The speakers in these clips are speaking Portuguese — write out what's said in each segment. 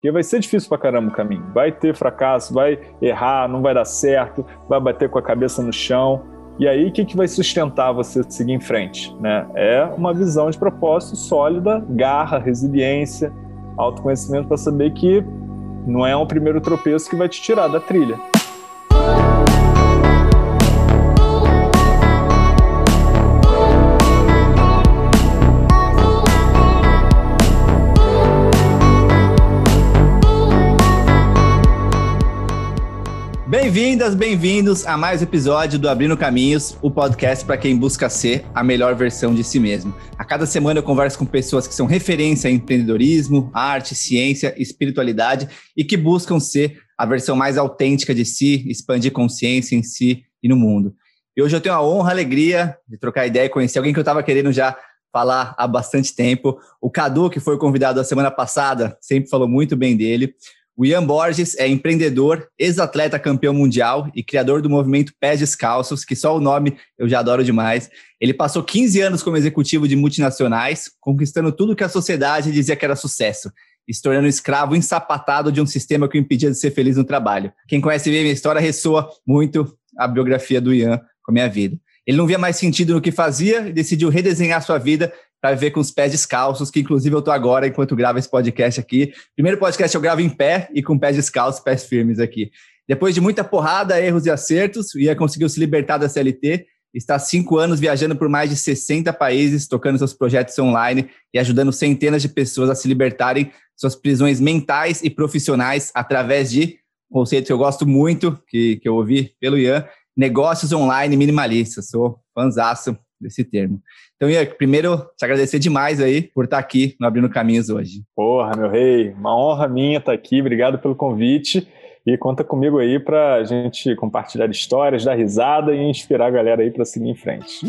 Porque vai ser difícil pra caramba o caminho. Vai ter fracasso, vai errar, não vai dar certo, vai bater com a cabeça no chão. E aí, o que, que vai sustentar você seguir em frente? Né? É uma visão de propósito sólida, garra, resiliência, autoconhecimento para saber que não é um primeiro tropeço que vai te tirar da trilha. Bem-vindas, bem-vindos a mais um episódio do Abrindo Caminhos, o podcast para quem busca ser a melhor versão de si mesmo. A cada semana eu converso com pessoas que são referência em empreendedorismo, arte, ciência, espiritualidade e que buscam ser a versão mais autêntica de si, expandir consciência em si e no mundo. E hoje eu tenho a honra, a alegria de trocar ideia e conhecer alguém que eu estava querendo já falar há bastante tempo. O Cadu, que foi convidado a semana passada, sempre falou muito bem dele. O Ian Borges é empreendedor, ex-atleta campeão mundial e criador do movimento Pés Descalços, que só o nome eu já adoro demais. Ele passou 15 anos como executivo de multinacionais, conquistando tudo que a sociedade dizia que era sucesso, e se tornando escravo ensapatado de um sistema que o impedia de ser feliz no trabalho. Quem conhece bem a minha história ressoa muito a biografia do Ian com a minha vida. Ele não via mais sentido no que fazia e decidiu redesenhar sua vida para ver com os pés descalços, que inclusive eu estou agora enquanto gravo esse podcast aqui. Primeiro podcast eu gravo em pé e com pés descalços, pés firmes aqui. Depois de muita porrada, erros e acertos, o Ia conseguiu se libertar da CLT, está há cinco anos viajando por mais de 60 países, tocando seus projetos online e ajudando centenas de pessoas a se libertarem suas prisões mentais e profissionais através de um conceito que eu gosto muito, que, que eu ouvi pelo Ian, negócios online minimalistas. Sou fãzaço desse termo. Então, Ian, primeiro, te agradecer demais aí por estar aqui no Abrindo Caminhos hoje. Porra, meu rei, uma honra minha estar aqui, obrigado pelo convite e conta comigo aí para a gente compartilhar histórias, dar risada e inspirar a galera aí para seguir em frente.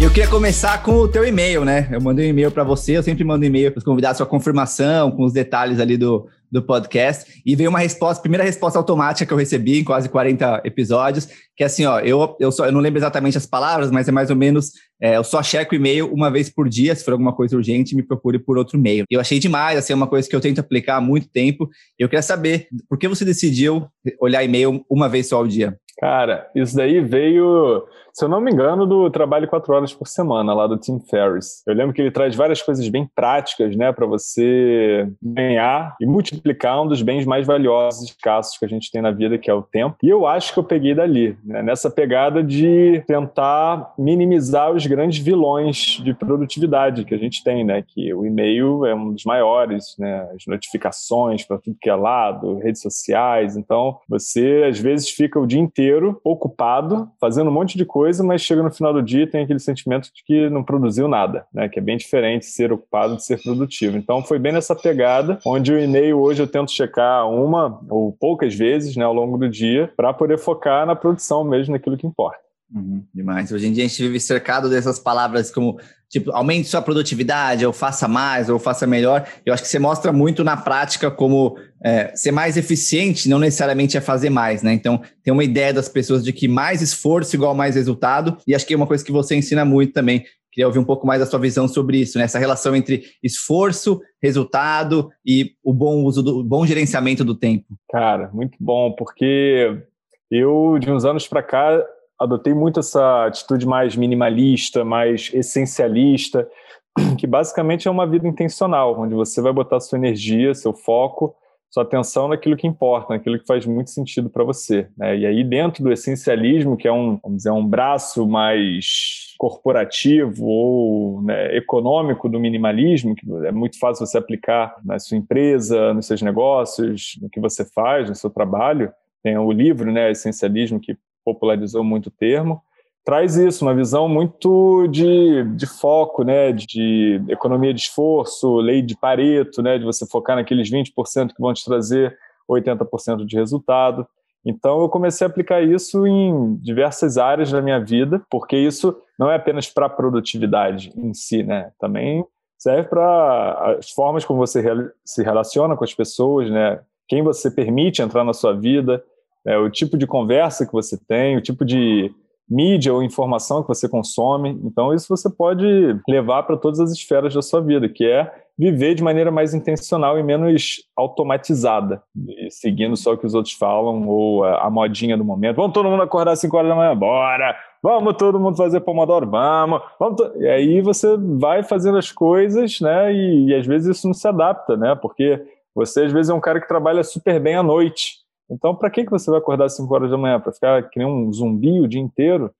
Eu queria começar com o teu e-mail, né? Eu mandei um e-mail para você, eu sempre mando e-mail para os convidados, sua confirmação, com os detalhes ali do, do podcast. E veio uma resposta, primeira resposta automática que eu recebi em quase 40 episódios, que é assim, ó, eu, eu, só, eu não lembro exatamente as palavras, mas é mais ou menos, é, eu só checo o e-mail uma vez por dia, se for alguma coisa urgente, me procure por outro e-mail. Eu achei demais, assim, é uma coisa que eu tento aplicar há muito tempo. Eu queria saber, por que você decidiu olhar e-mail uma vez só ao dia? Cara, isso daí veio se eu não me engano, do trabalho quatro horas por semana lá do Tim Ferriss. Eu lembro que ele traz várias coisas bem práticas, né, para você ganhar e multiplicar um dos bens mais valiosos e escassos que a gente tem na vida, que é o tempo. E eu acho que eu peguei dali, né, nessa pegada de tentar minimizar os grandes vilões de produtividade que a gente tem, né, que o e-mail é um dos maiores, né, as notificações para tudo que é lado, redes sociais. Então, você às vezes fica o dia inteiro ocupado fazendo um monte de coisa coisa, mas chega no final do dia e tem aquele sentimento de que não produziu nada, né? Que é bem diferente ser ocupado de ser produtivo. Então foi bem nessa pegada, onde o e-mail hoje eu tento checar uma ou poucas vezes, né, ao longo do dia, para poder focar na produção mesmo, naquilo que importa. Uhum, demais. Hoje em dia a gente vive cercado dessas palavras como tipo, aumente sua produtividade, ou faça mais, ou faça melhor. Eu acho que você mostra muito na prática como é, ser mais eficiente não necessariamente é fazer mais, né? Então, tem uma ideia das pessoas de que mais esforço igual mais resultado, e acho que é uma coisa que você ensina muito também. Queria ouvir um pouco mais da sua visão sobre isso, né? Essa relação entre esforço, resultado e o bom uso do o bom gerenciamento do tempo. Cara, muito bom, porque eu, de uns anos para cá, adotei muito essa atitude mais minimalista, mais essencialista, que basicamente é uma vida intencional, onde você vai botar sua energia, seu foco, sua atenção naquilo que importa, naquilo que faz muito sentido para você. Né? E aí, dentro do essencialismo, que é um, vamos dizer, um braço mais corporativo ou né, econômico do minimalismo, que é muito fácil você aplicar na sua empresa, nos seus negócios, no que você faz, no seu trabalho. Tem o livro, né, Essencialismo, que popularizou muito o termo, traz isso, uma visão muito de, de foco, né, de economia de esforço, lei de Pareto, né, de você focar naqueles 20% que vão te trazer 80% de resultado. Então eu comecei a aplicar isso em diversas áreas da minha vida, porque isso não é apenas para a produtividade em si, né? Também serve para as formas como você se relaciona com as pessoas, né? Quem você permite entrar na sua vida, é, o tipo de conversa que você tem, o tipo de mídia ou informação que você consome. Então, isso você pode levar para todas as esferas da sua vida, que é viver de maneira mais intencional e menos automatizada, seguindo só o que os outros falam ou a, modinha do momento. Vamos todo mundo acordar às 5 horas da manhã, bora! Vamos todo mundo fazer pomodoro, vamos! vamos e aí você vai fazendo as coisas, né? E, e às vezes isso não se adapta, né? Porque você às vezes é um cara que trabalha super bem à noite. Então, para que, que você vai acordar às 5 horas da manhã? Para ficar que nem um zumbi o dia inteiro?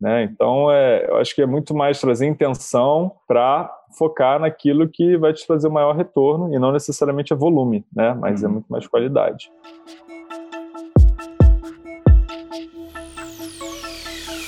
Né? Então, é, eu acho que é muito mais trazer intenção para focar naquilo que vai te trazer o maior retorno e não necessariamente é volume, né? mas é uhum. muito mais qualidade.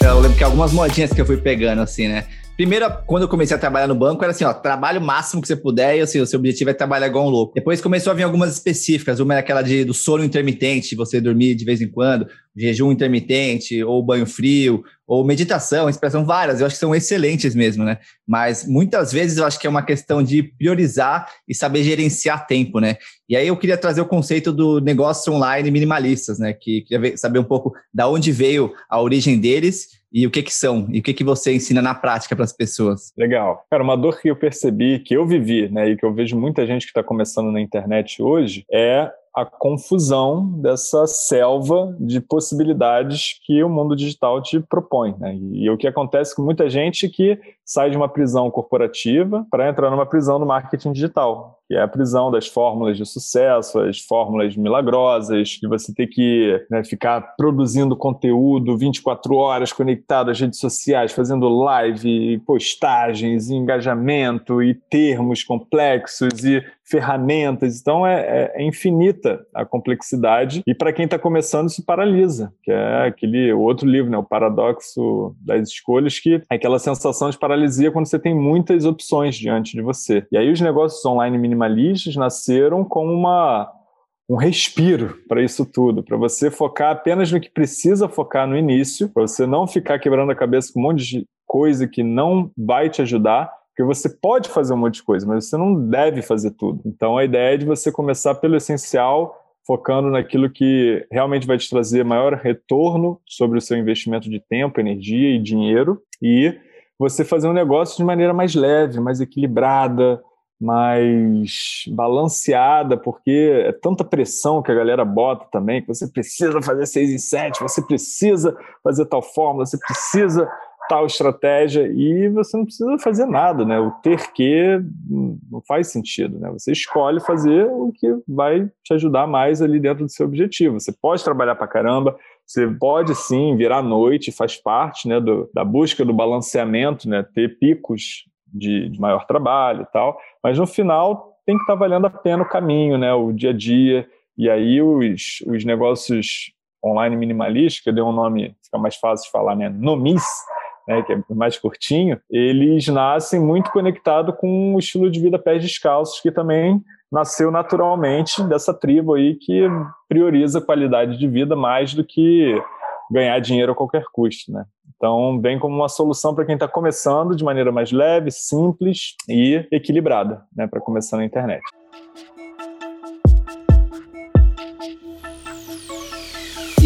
Eu lembro que algumas modinhas que eu fui pegando, assim, né? Primeiro, quando eu comecei a trabalhar no banco, era assim, ó, trabalho o máximo que você puder e assim, o seu objetivo é trabalhar igual um louco. Depois começou a vir algumas específicas, uma era aquela de, do sono intermitente, você dormir de vez em quando, jejum intermitente, ou banho frio, ou meditação, expressão várias, eu acho que são excelentes mesmo, né? Mas muitas vezes eu acho que é uma questão de priorizar e saber gerenciar tempo, né? E aí eu queria trazer o conceito do negócio online minimalistas, né? Que queria saber um pouco da onde veio a origem deles e o que que são? E o que que você ensina na prática para as pessoas? Legal. Cara, uma dor que eu percebi, que eu vivi, né, e que eu vejo muita gente que está começando na internet hoje, é a confusão dessa selva de possibilidades que o mundo digital te propõe. Né? E o que acontece com muita gente que sai de uma prisão corporativa para entrar numa prisão no marketing digital, que é a prisão das fórmulas de sucesso, as fórmulas milagrosas, de você ter que né, ficar produzindo conteúdo 24 horas conectado às redes sociais, fazendo live, postagens, engajamento e termos complexos e ferramentas. Então é, é, é infinita a complexidade e para quem está começando isso paralisa, que é aquele outro livro, né, o paradoxo das escolhas, que é aquela sensação de quando você tem muitas opções diante de você. E aí os negócios online minimalistas nasceram como uma um respiro para isso tudo, para você focar apenas no que precisa focar no início, para você não ficar quebrando a cabeça com um monte de coisa que não vai te ajudar porque você pode fazer um monte de coisa, mas você não deve fazer tudo. Então a ideia é de você começar pelo essencial, focando naquilo que realmente vai te trazer maior retorno sobre o seu investimento de tempo, energia e dinheiro, e você fazer um negócio de maneira mais leve, mais equilibrada, mais balanceada, porque é tanta pressão que a galera bota também, que você precisa fazer seis em sete, você precisa fazer tal fórmula, você precisa tal estratégia e você não precisa fazer nada, né? O ter que não faz sentido, né? Você escolhe fazer o que vai te ajudar mais ali dentro do seu objetivo. Você pode trabalhar para caramba, você pode sim virar à noite, faz parte, né, do, da busca do balanceamento, né? Ter picos de, de maior trabalho e tal, mas no final tem que estar tá valendo a pena o caminho, né? O dia a dia e aí os, os negócios online minimalísticos, eu dei um nome, fica mais fácil de falar, né? Nomis, né, que é mais curtinho, eles nascem muito conectados com o estilo de vida pés descalços, que também nasceu naturalmente dessa tribo aí que prioriza a qualidade de vida mais do que ganhar dinheiro a qualquer custo, né? Então, vem como uma solução para quem está começando de maneira mais leve, simples e equilibrada, né, para começar na internet.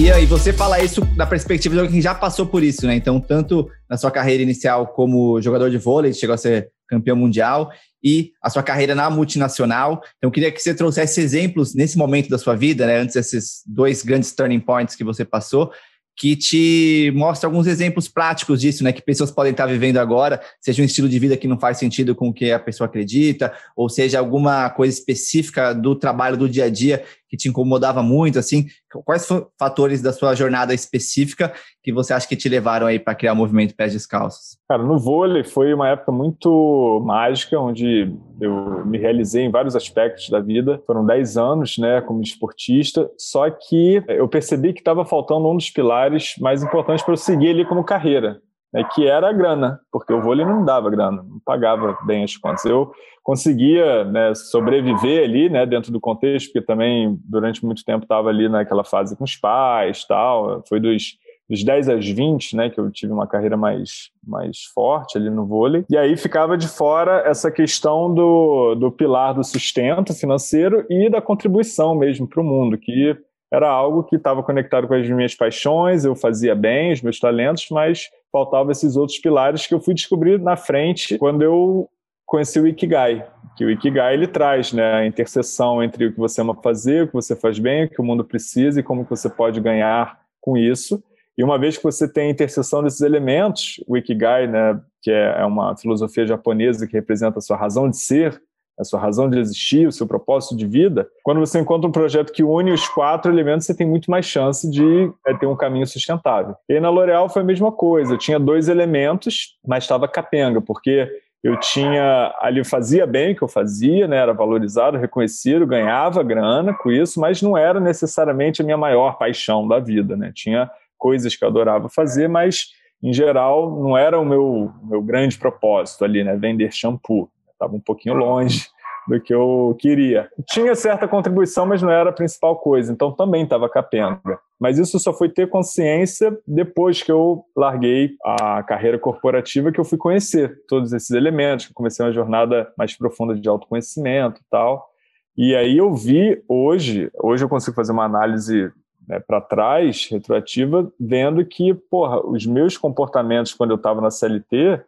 E aí, você fala isso da perspectiva de quem já passou por isso, né? Então, tanto na sua carreira inicial como jogador de vôlei, chegou a ser campeão mundial, e a sua carreira na multinacional. Então, queria que você trouxesse exemplos nesse momento da sua vida, né? Antes desses dois grandes turning points que você passou, que te mostra alguns exemplos práticos disso, né? Que pessoas podem estar vivendo agora, seja um estilo de vida que não faz sentido com o que a pessoa acredita, ou seja alguma coisa específica do trabalho do dia a dia que te incomodava muito, assim. Quais fatores da sua jornada específica que você acha que te levaram aí para criar o movimento Pés Descalços? Cara, no vôlei foi uma época muito mágica, onde eu me realizei em vários aspectos da vida. Foram 10 anos, né, como esportista, só que eu percebi que estava faltando um dos pilares mais importantes para eu seguir ali como carreira, né, que era a grana, porque o vôlei não dava grana, não pagava bem as contas. Eu conseguia né, sobreviver ali, né, dentro do contexto, porque também durante muito tempo estava ali naquela fase com os pais, tal. Foi dos dos 10 aos 20, né, que eu tive uma carreira mais, mais forte ali no vôlei. E aí ficava de fora essa questão do, do pilar do sustento financeiro e da contribuição mesmo para o mundo, que era algo que estava conectado com as minhas paixões, eu fazia bem os meus talentos, mas faltavam esses outros pilares que eu fui descobrir na frente quando eu conheci o Ikigai, que o Ikigai ele traz né, a interseção entre o que você ama fazer, o que você faz bem, o que o mundo precisa e como você pode ganhar com isso. E uma vez que você tem a interseção desses elementos, o Ikigai, né, que é, é uma filosofia japonesa que representa a sua razão de ser, a sua razão de existir, o seu propósito de vida, quando você encontra um projeto que une os quatro elementos, você tem muito mais chance de é, ter um caminho sustentável. E na L'Oréal foi a mesma coisa, eu tinha dois elementos, mas estava capenga, porque eu tinha ali fazia bem o que eu fazia, né, era valorizado, reconhecido, ganhava grana com isso, mas não era necessariamente a minha maior paixão da vida, né? Tinha coisas que eu adorava fazer, mas em geral não era o meu meu grande propósito ali, né, vender shampoo estava um pouquinho longe do que eu queria. Tinha certa contribuição, mas não era a principal coisa, então também estava capenga. Mas isso só foi ter consciência depois que eu larguei a carreira corporativa, que eu fui conhecer todos esses elementos, comecei uma jornada mais profunda de autoconhecimento e tal. E aí eu vi hoje, hoje eu consigo fazer uma análise né, para trás, retroativa, vendo que, porra, os meus comportamentos quando eu estava na CLT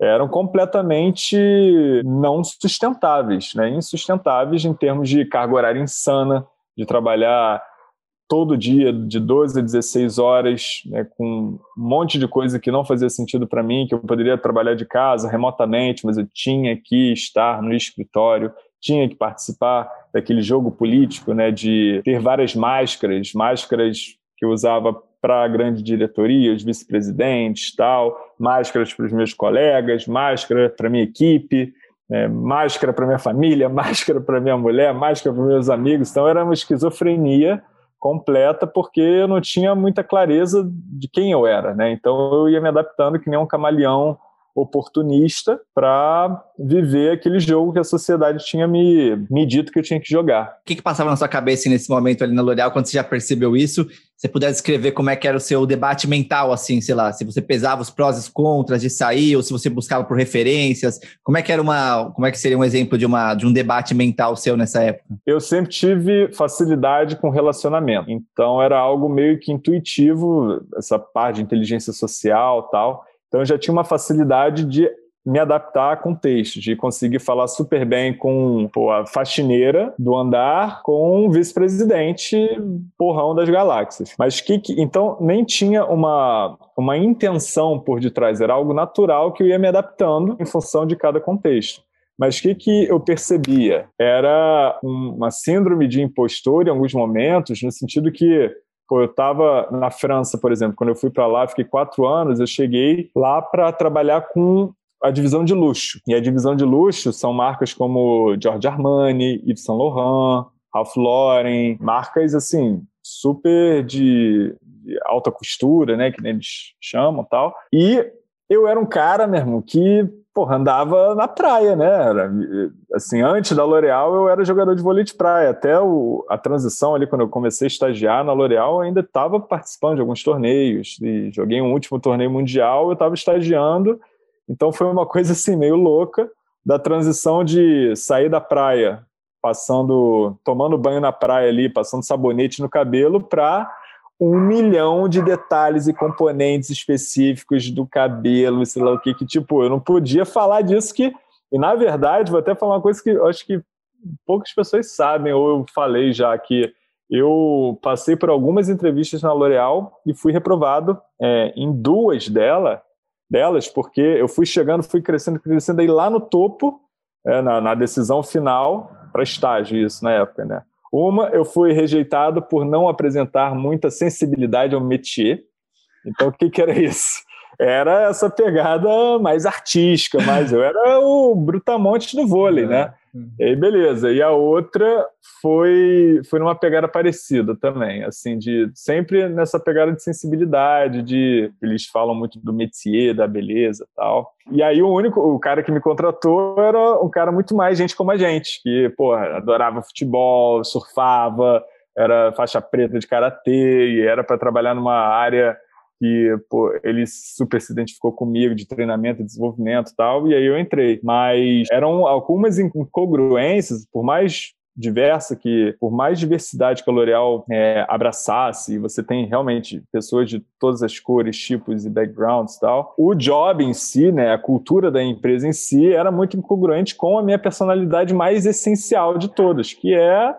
eram completamente não sustentáveis, né? insustentáveis em termos de carga horária insana, de trabalhar todo dia de 12 a 16 horas, né, com um monte de coisa que não fazia sentido para mim, que eu poderia trabalhar de casa remotamente, mas eu tinha que estar no escritório, tinha que participar daquele jogo político, né, de ter várias máscaras, máscaras que eu usava para a grande diretoria, os vice-presidentes, tal, máscaras para os meus colegas, máscara para minha equipe, é, máscara para minha família, máscara para minha mulher, máscara para meus amigos. Então era uma esquizofrenia completa porque eu não tinha muita clareza de quem eu era, né? Então eu ia me adaptando que nem um camaleão oportunista para viver aquele jogo que a sociedade tinha me, me dito que eu tinha que jogar. O que, que passava na sua cabeça nesse momento ali na L'Oréal, quando você já percebeu isso? Você puder descrever como é que era o seu debate mental, assim, sei lá, se você pesava os prós e os contras de sair, ou se você buscava por referências, como é que era uma, como é que seria um exemplo de, uma, de um debate mental seu nessa época? Eu sempre tive facilidade com relacionamento, então era algo meio que intuitivo, essa parte de inteligência social tal, então eu já tinha uma facilidade de me adaptar a contexto, de conseguir falar super bem com pô, a faxineira do andar, com o vice-presidente porrão das galáxias. Mas que, que então nem tinha uma, uma intenção por detrás, era algo natural que eu ia me adaptando em função de cada contexto. Mas o que, que eu percebia? Era uma síndrome de impostor em alguns momentos, no sentido que Pô, eu estava na França, por exemplo, quando eu fui para lá, fiquei quatro anos, eu cheguei lá para trabalhar com a divisão de luxo. E a divisão de luxo são marcas como Giorgio Armani, Yves Saint Laurent, Ralph Lauren, marcas assim super de, alta costura, né, que eles chamam, tal. E eu era um cara, mesmo, que porra, andava na praia, né? Era, assim, antes da L'Oréal eu era jogador de vôlei de praia. Até o, a transição ali, quando eu comecei a estagiar na L'Oréal, eu ainda estava participando de alguns torneios. E joguei um último torneio mundial, eu estava estagiando. Então foi uma coisa assim, meio louca, da transição de sair da praia, passando, tomando banho na praia ali, passando sabonete no cabelo, para um milhão de detalhes e componentes específicos do cabelo, sei lá o que, que tipo, eu não podia falar disso que, e na verdade, vou até falar uma coisa que eu acho que poucas pessoas sabem, ou eu falei já que eu passei por algumas entrevistas na L'Oréal e fui reprovado é, em duas dela, delas, porque eu fui chegando, fui crescendo, crescendo, aí lá no topo, é, na, na decisão final, para estágio isso na época, né? Uma, eu fui rejeitado por não apresentar muita sensibilidade ao métier. Então, o que, que era isso? Era essa pegada mais artística, mas eu era o brutamonte do vôlei, né? Uhum. E aí, beleza. E a outra foi, foi numa pegada parecida também, assim, de sempre nessa pegada de sensibilidade, de eles falam muito do métier, da beleza tal. E aí o único, o cara que me contratou era um cara muito mais gente como a gente, que, pô, adorava futebol, surfava, era faixa preta de karatê e era para trabalhar numa área que pô, ele super se identificou comigo de treinamento e desenvolvimento e tal, e aí eu entrei. Mas eram algumas incongruências, por mais diversa, que por mais diversidade que a L'Oréal é, abraçasse, você tem realmente pessoas de todas as cores, tipos e backgrounds e tal, o job em si, né, a cultura da empresa em si, era muito incongruente com a minha personalidade mais essencial de todas, que é,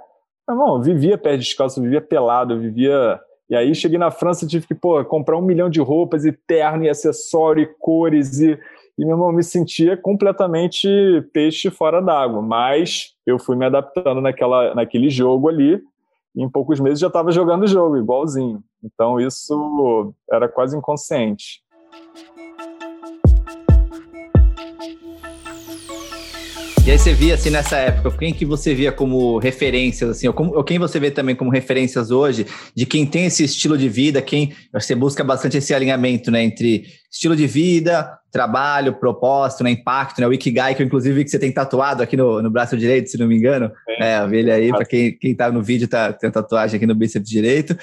não, eu vivia pé descalço, eu vivia pelado, eu vivia e aí cheguei na França, tive que pô, comprar um milhão de roupas e terno e acessório e cores e, e meu irmão, me sentia completamente peixe fora d'água. Mas eu fui me adaptando naquela, naquele jogo ali e em poucos meses já estava jogando o jogo, igualzinho. Então isso era quase inconsciente. E aí você via, assim, nessa época, quem que você via como referências, assim, ou, como, ou, quem você vê também como referências hoje, de quem tem esse estilo de vida, quem você busca bastante esse alinhamento, né, entre estilo de vida, trabalho, propósito, né, impacto, né, o Ikigai, que eu inclusive vi que você tem tatuado aqui no, no braço direito, se não me engano, é, é a ele aí, para quem, quem tá no vídeo, tá, tem tatuagem aqui no bíceps direito,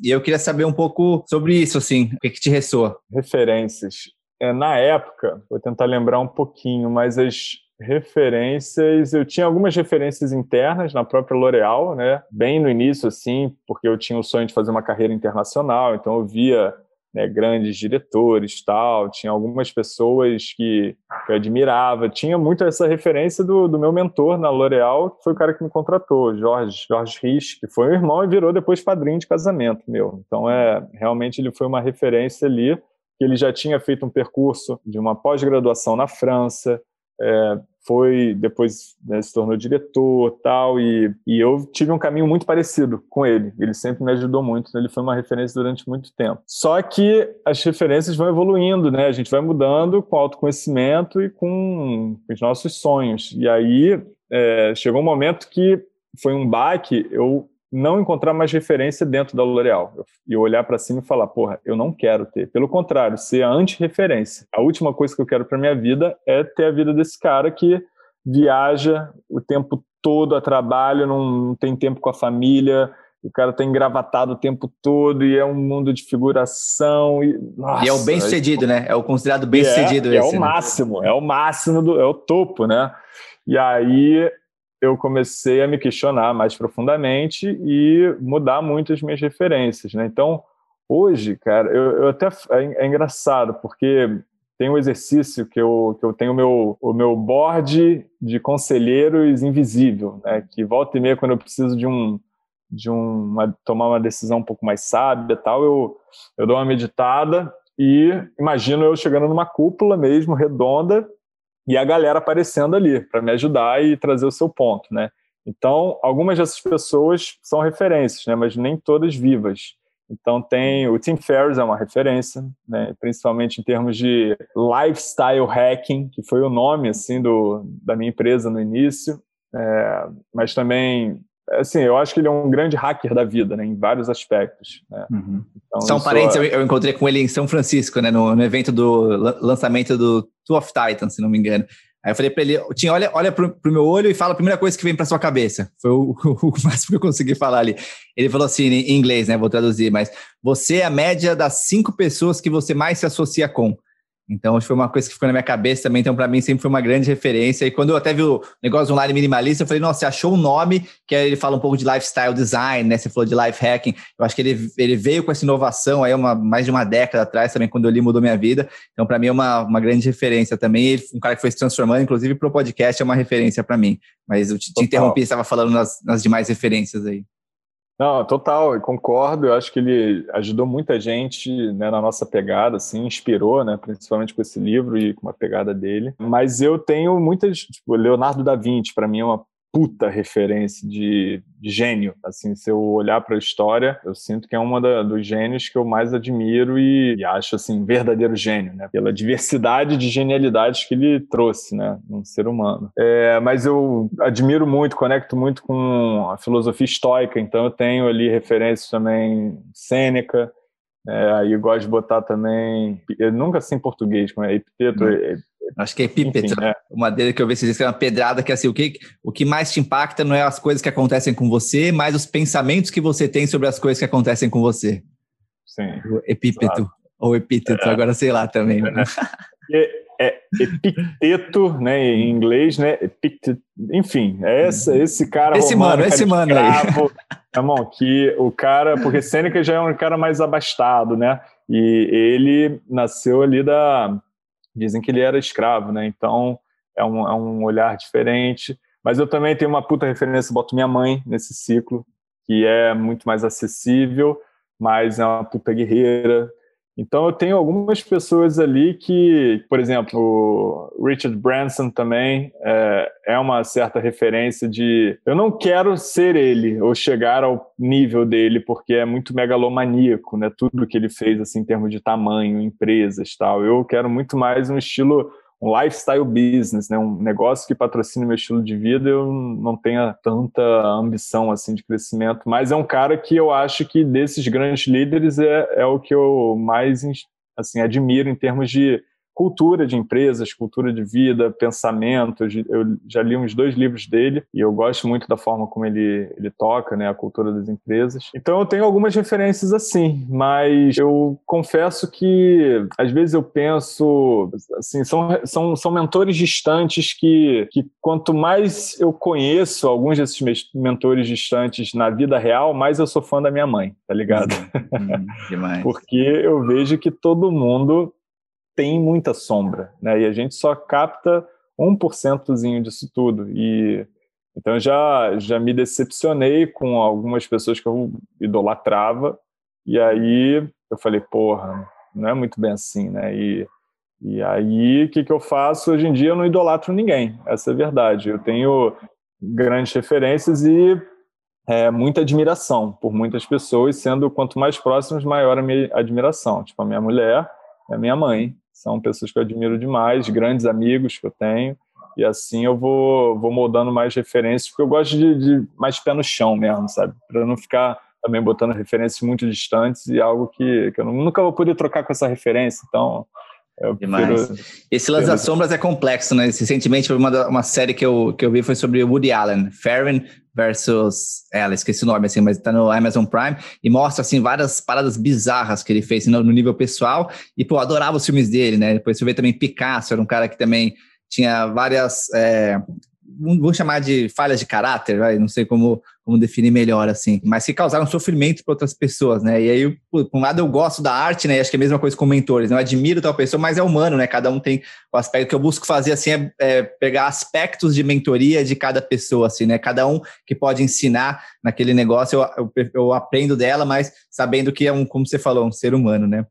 e eu queria saber um pouco sobre isso, assim, o que, que te ressoa? Referências. É, na época, vou tentar lembrar um pouquinho, mas as referências, eu tinha algumas referências internas na própria L'Oréal, né? Bem no início, assim, porque eu tinha o sonho de fazer uma carreira internacional, então eu via né, grandes diretores, tal, tinha algumas pessoas que, que eu admirava, tinha muito essa referência do, do meu mentor na L'Oréal, que foi o cara que me contratou, Jorge, Jorge Rich, que foi um irmão e virou depois padrinho de casamento meu. Então, é, realmente ele foi uma referência ali, que ele já tinha feito um percurso de uma pós-graduação na França, é, foi depois né, se tornou diretor tal e, e eu tive um caminho muito parecido com ele. Ele sempre me ajudou muito ele foi uma referência durante muito tempo. Só que as referências vão evoluindo né? A gente vai mudando com autoconhecimento e com os nossos sonhos. E aí é, chegou um momento que foi um baque eu não encontrar mais referência dentro da L'Oréal. E olhar para cima e falar, porra, eu não quero ter. Pelo contrário, ser a anti-referência. A última coisa que eu quero para minha vida é ter a vida desse cara que viaja o tempo todo a trabalho, não tem tempo com a família, o cara tá engravatado o tempo todo e é um mundo de figuração. E, nossa, e é o bem-sucedido, é, né? É o considerado bem-sucedido. É, é, o né? máximo, é o máximo, do, é o topo, né? E aí eu comecei a me questionar mais profundamente e mudar muito as minhas referências, né? Então, hoje, cara, eu, eu até é, é, engraçado porque tem um exercício que eu, que eu tenho o meu, o meu board de conselheiros invisível, né? Que volta e meia quando eu preciso de um de uma, tomar uma decisão um pouco mais sábia, tal, eu eu dou uma meditada e imagino eu chegando numa cúpula mesmo redonda e a galera aparecendo ali para me ajudar e trazer o seu ponto, né? Então, algumas dessas pessoas são referências, né? Mas nem todas vivas. Então tem o Tim Ferriss é uma referência, né? Principalmente em termos de lifestyle hacking, que foi o nome assim do da minha empresa no início. É, mas também assim, eu acho que ele é um grande hacker da vida, né, em vários aspectos. Né? Uhum. Então, São parentes, é... eu, encontrei com ele em São Francisco, né, no, no evento do lançamento do Two of Titans, se não me engano. Aí eu falei para ele, Tim, olha, olha pro, pro meu olho e fala a primeira coisa que vem para sua cabeça. Foi o, o, máximo que eu consegui falar ali. Ele falou assim, em inglês, né, vou traduzir, mas você é a média das cinco pessoas que você mais se associa com. Então, foi uma coisa que ficou na minha cabeça também. Então, para mim, sempre foi uma grande referência. E quando eu até vi o negócio online minimalista, eu falei, nossa, você achou um nome que ele fala um pouco de lifestyle design, né? Você falou de life hacking. Eu acho que ele, ele veio com essa inovação aí uma, mais de uma década atrás também, quando eu li, mudou minha vida. Então, para mim, é uma, uma grande referência também. Ele, um cara que foi se transformando, inclusive, para o podcast, é uma referência para mim. Mas eu te, te interrompi, você estava falando nas, nas demais referências aí. Não, total, eu concordo. Eu acho que ele ajudou muita gente né, na nossa pegada, assim, inspirou, né, principalmente com esse livro e com a pegada dele. Mas eu tenho muitas, tipo, Leonardo da Vinci, para mim é uma puta referência de, de, gênio. Assim, se eu olhar para a história, eu sinto que é uma da, dos gênios que eu mais admiro e, e, acho assim verdadeiro gênio, né? Pela diversidade de genialidades que ele trouxe, né, num ser humano. É, mas eu admiro muito, conecto muito com a filosofia estoica. Então eu tenho ali referências também Sêneca. É, aí eu gosto de botar também, eu nunca sei em português, como é Epiteto, hum. Acho que é epípeto. Enfim, é. Uma dele que eu vi vocês que é uma pedrada que é assim, o que, o que mais te impacta não é as coisas que acontecem com você, mas os pensamentos que você tem sobre as coisas que acontecem com você. Sim. O epípeto. Ou epíteto, é. agora sei lá também. Né? E, é Epicteto, né, em inglês, né? Epicteto, enfim, é esse, esse cara esse romano, mano, esse mano escravo, aí. Irmão, que o cara, porque Sêneca já é um cara mais abastado, né? E ele nasceu ali da, dizem que ele era escravo, né? Então é um, é um olhar diferente. Mas eu também tenho uma puta referência, boto minha mãe nesse ciclo, que é muito mais acessível, mas é uma puta guerreira, então eu tenho algumas pessoas ali que, por exemplo, o Richard Branson também é, é, uma certa referência de eu não quero ser ele ou chegar ao nível dele porque é muito megalomaníaco, né? Tudo que ele fez assim em termos de tamanho, empresas, tal. Eu quero muito mais um estilo um lifestyle business, né? um negócio que patrocine meu estilo de vida, eu não tenha tanta ambição assim de crescimento, mas é um cara que eu acho que desses grandes líderes é, é o que eu mais assim admiro em termos de cultura de empresas, cultura de vida, pensamento. Eu já li uns dois livros dele e eu gosto muito da forma como ele, ele toca, né, a cultura das empresas. Então eu tenho algumas referências assim, mas eu confesso que às vezes eu penso, assim, são, são, são mentores distantes que, que quanto mais eu conheço alguns desses mentores distantes na vida real, mais eu sou fã da minha mãe, tá ligado? Hum, demais. Porque eu vejo que todo mundo tem muita sombra, né? E a gente só capta 1%zinho disso tudo. E então já já me decepcionei com algumas pessoas que eu idolatrava e aí eu falei, porra, não é muito bem assim, né? E e aí o que que eu faço hoje em dia? Eu não idolatro ninguém. Essa é a verdade. Eu tenho grandes referências e é, muita admiração por muitas pessoas, sendo quanto mais próximos, maior a minha admiração. Tipo, a minha mulher, a minha mãe, são pessoas que eu admiro demais, grandes amigos que eu tenho, e assim eu vou, vou moldando mais referências, porque eu gosto de, de mais pé no chão mesmo, sabe? Para não ficar também botando referências muito distantes e algo que, que eu nunca vou poder trocar com essa referência, então eu Demais. Prefiro... Esse Lance das Sombras é complexo, né? Recentemente, uma, uma série que eu, que eu vi foi sobre Woody Allen, Farron versus... Ela, esqueci o nome, assim, mas tá no Amazon Prime e mostra, assim, várias paradas bizarras que ele fez no, no nível pessoal e, pô, adorava os filmes dele, né? Depois você vê também Picasso, era um cara que também tinha várias... É, vou chamar de falhas de caráter, vai? não sei como, como definir melhor, assim, mas que causaram sofrimento para outras pessoas, né? E aí, por um lado, eu gosto da arte, né? E acho que é a mesma coisa com mentores, né? eu admiro tal pessoa, mas é humano, né? Cada um tem o aspecto que eu busco fazer, assim, é, é pegar aspectos de mentoria de cada pessoa, assim, né? Cada um que pode ensinar naquele negócio, eu, eu, eu aprendo dela, mas sabendo que é um, como você falou, um ser humano, né?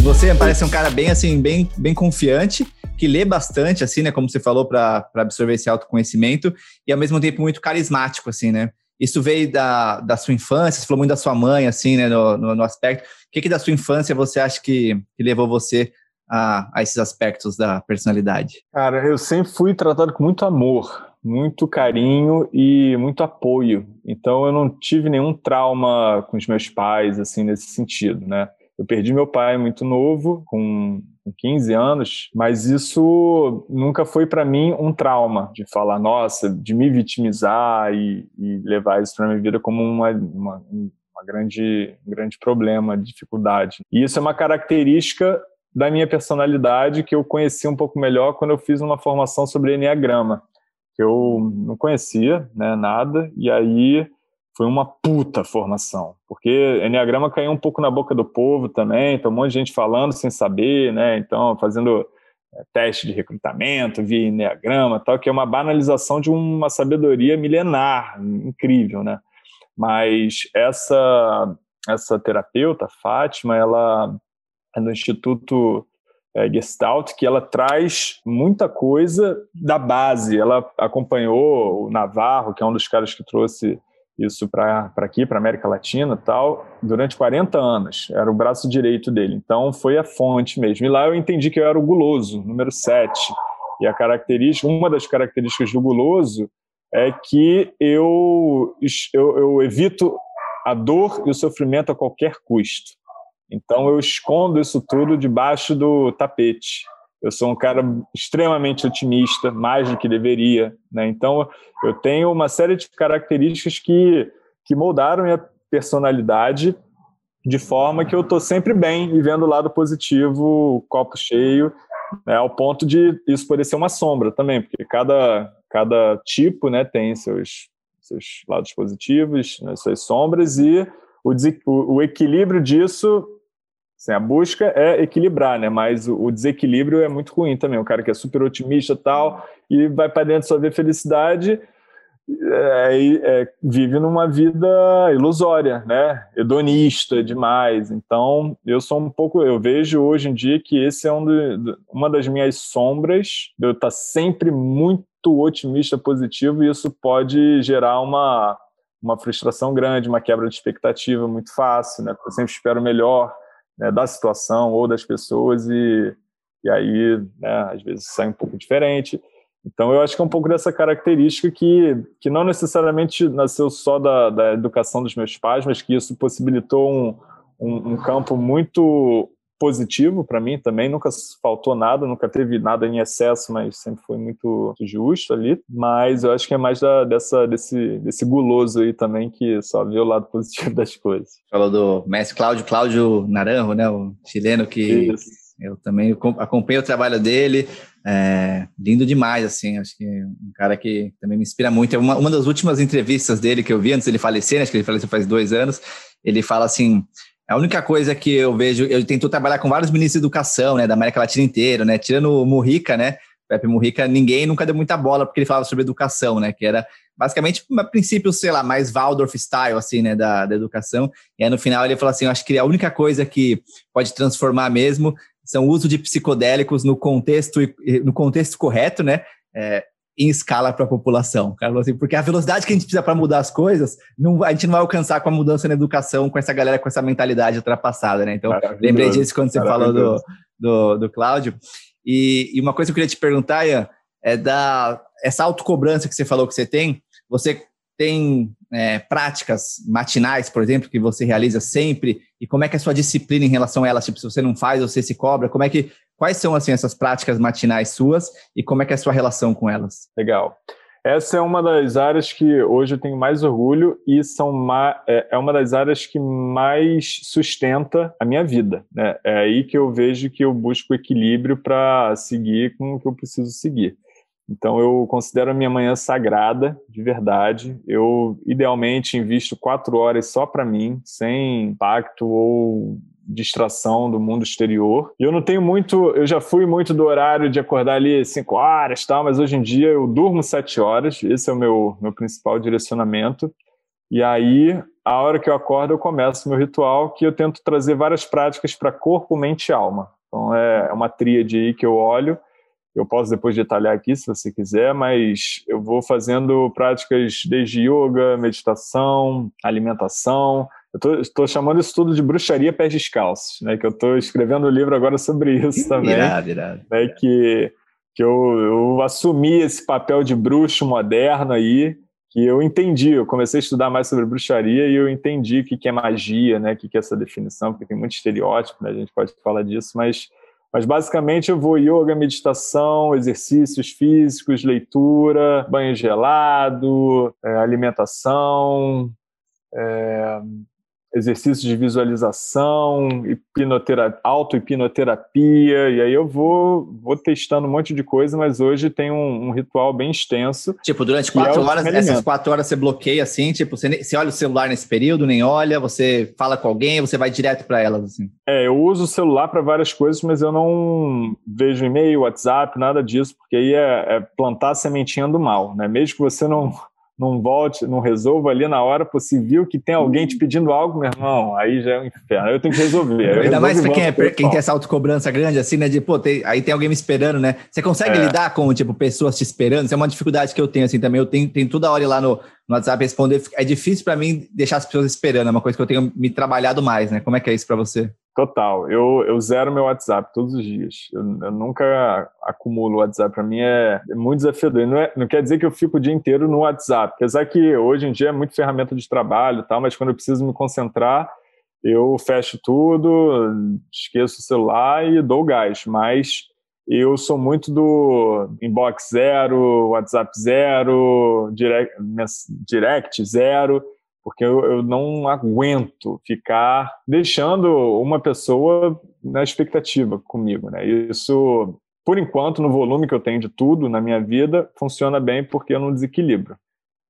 Você parece um cara bem assim, bem, bem confiante, que lê bastante, assim, né? Como você falou, para absorver esse autoconhecimento, e ao mesmo tempo muito carismático, assim, né? Isso veio da, da sua infância, você falou muito da sua mãe, assim, né? No, no, no aspecto. O que, que da sua infância você acha que, que levou você a, a esses aspectos da personalidade? Cara, eu sempre fui tratado com muito amor, muito carinho e muito apoio. Então eu não tive nenhum trauma com os meus pais, assim, nesse sentido, né? Eu perdi meu pai muito novo, com 15 anos, mas isso nunca foi para mim um trauma de falar, nossa, de me vitimizar e, e levar isso para minha vida como uma, uma, uma grande, um grande problema, dificuldade. E isso é uma característica da minha personalidade que eu conheci um pouco melhor quando eu fiz uma formação sobre Enneagrama, que eu não conhecia né, nada, e aí foi uma puta formação, porque Enneagrama caiu um pouco na boca do povo também, então um monte de gente falando sem saber, né? Então, fazendo é, teste de recrutamento via Enneagrama, tal, que é uma banalização de uma sabedoria milenar, incrível, né? Mas essa essa terapeuta, Fátima, ela é do Instituto é, Gestalt, que ela traz muita coisa da base. Ela acompanhou o Navarro, que é um dos caras que trouxe isso para aqui, para América Latina tal, durante 40 anos. Era o braço direito dele. Então foi a fonte mesmo. E lá eu entendi que eu era o guloso, número 7. E a característica, uma das características do guloso é que eu, eu, eu evito a dor e o sofrimento a qualquer custo. Então eu escondo isso tudo debaixo do tapete. Eu sou um cara extremamente otimista, mais do que deveria. Né? Então, eu tenho uma série de características que, que moldaram minha personalidade de forma que eu estou sempre bem e vendo o lado positivo, copo cheio, né, ao ponto de isso poder ser uma sombra também, porque cada, cada tipo né, tem seus, seus lados positivos, né, suas sombras, e o, o equilíbrio disso Assim, a busca é equilibrar, né? Mas o, desequilíbrio é muito ruim também. O cara que é super otimista tal e vai para dentro só ver felicidade, é, é, vive numa vida ilusória, né? Hedonista demais. Então, eu sou um pouco, eu vejo hoje em dia que esse é um uma das minhas sombras. Eu estar sempre muito otimista, positivo, e isso pode gerar uma uma frustração grande, uma quebra de expectativa muito fácil, né? Eu sempre espero melhor né, da situação ou das pessoas e, e aí, né, às vezes, sai um pouco diferente. Então, eu acho que é um pouco dessa característica que, que não necessariamente nasceu só da, da educação dos meus pais, mas que isso possibilitou um, um, um campo muito positivo para mim também, nunca faltou nada, nunca teve nada em excesso, mas sempre foi muito justo ali. Mas eu acho que é mais da, dessa, desse, desse guloso aí também que só vê o lado positivo das coisas. Falou do mestre Cláudio, Cláudio Naranjo, né, o chileno que Isso. eu também acompanho o trabalho dele, é, lindo demais, assim, acho que um cara que também me inspira muito. É uma, uma das últimas entrevistas dele que eu vi antes dele falecer, né, acho que ele faleceu faz dois anos, ele fala assim, a única coisa que eu vejo, eu tento trabalhar com vários ministros de educação, né, da América Latina inteira, né, tirando o Murrica, né, Pepe Murrica, ninguém nunca deu muita bola porque ele falava sobre educação, né, que era basicamente, a princípio, sei lá, mais Waldorf style, assim, né, da, da educação. E aí no final ele falou assim, eu acho que a única coisa que pode transformar mesmo são o uso de psicodélicos no contexto, no contexto correto, né, é, em escala para a população. Assim, porque a velocidade que a gente precisa para mudar as coisas, não, a gente não vai alcançar com a mudança na educação, com essa galera com essa mentalidade ultrapassada, né? Então, lembrei disso quando você falou do, do, do Cláudio. E, e, uma coisa que eu queria te perguntar, Ian, é da essa autocobrança que você falou que você tem, você tem é, práticas matinais, por exemplo, que você realiza sempre? E como é que é a sua disciplina em relação a elas? Tipo, se você não faz, você se cobra, como é que Quais são assim essas práticas matinais suas e como é que é a sua relação com elas? Legal. Essa é uma das áreas que hoje eu tenho mais orgulho e são é, é uma das áreas que mais sustenta a minha vida. Né? É aí que eu vejo que eu busco equilíbrio para seguir com o que eu preciso seguir. Então eu considero a minha manhã sagrada, de verdade. Eu idealmente invisto quatro horas só para mim, sem impacto ou distração do mundo exterior. E eu não tenho muito, eu já fui muito do horário de acordar ali 5 horas, tal, mas hoje em dia eu durmo 7 horas, esse é o meu, meu principal direcionamento. E aí, a hora que eu acordo, eu começo meu ritual, que eu tento trazer várias práticas para corpo, mente e alma. Então, é, é uma tríade aí que eu olho. Eu posso depois detalhar aqui, se você quiser, mas eu vou fazendo práticas desde yoga, meditação, alimentação, eu estou chamando isso tudo de bruxaria pés descalços, né? Que eu estou escrevendo um livro agora sobre isso também. Irado, irado. Né, que que eu, eu assumi esse papel de bruxo moderno aí, que eu entendi. Eu comecei a estudar mais sobre bruxaria e eu entendi o que, que é magia, né? O que, que é essa definição, porque tem muito estereótipo, né? A gente pode falar disso, mas mas basicamente eu vou yoga, meditação, exercícios físicos, leitura, banho gelado, é, alimentação, é, exercícios de visualização, hipnoterapia, auto-hipnoterapia, e aí eu vou, vou testando um monte de coisa, mas hoje tem um, um ritual bem extenso. Tipo, durante quatro é horas, essas quatro horas você bloqueia assim, tipo, você, você olha o celular nesse período, nem olha, você fala com alguém, você vai direto para elas, assim. É, eu uso o celular para várias coisas, mas eu não vejo e-mail, WhatsApp, nada disso, porque aí é, é plantar a sementinha do mal, né? Mesmo que você não não volte, não resolva ali na hora, pô, se viu que tem alguém te pedindo algo, meu irmão, aí já é um inferno. Aí eu tenho que resolver. Ainda mais para quem, é, quem tem essa autocobrança grande, assim, né? De, pô, tem, aí tem alguém me esperando, né? Você consegue é. lidar com, tipo, pessoas te esperando? Isso é uma dificuldade que eu tenho, assim, também. Eu tenho, tenho toda hora ir lá no, no WhatsApp responder. É difícil para mim deixar as pessoas esperando, é uma coisa que eu tenho me trabalhado mais, né? Como é que é isso para você? Total. Eu, eu zero meu WhatsApp todos os dias. Eu, eu nunca acumulo WhatsApp. Para mim é, é, muito desafiador. Não, é, não quer dizer que eu fico o dia inteiro no WhatsApp. Apesar que hoje em dia é muito ferramenta de trabalho, tal, mas quando eu preciso me concentrar, eu fecho tudo, esqueço o celular e dou gás. Mas eu sou muito do inbox zero, WhatsApp zero, direct, direct zero porque eu, eu não aguento ficar deixando uma pessoa na expectativa comigo, né? Isso, por enquanto, no volume que eu tenho de tudo na minha vida, funciona bem porque eu não desequilibro.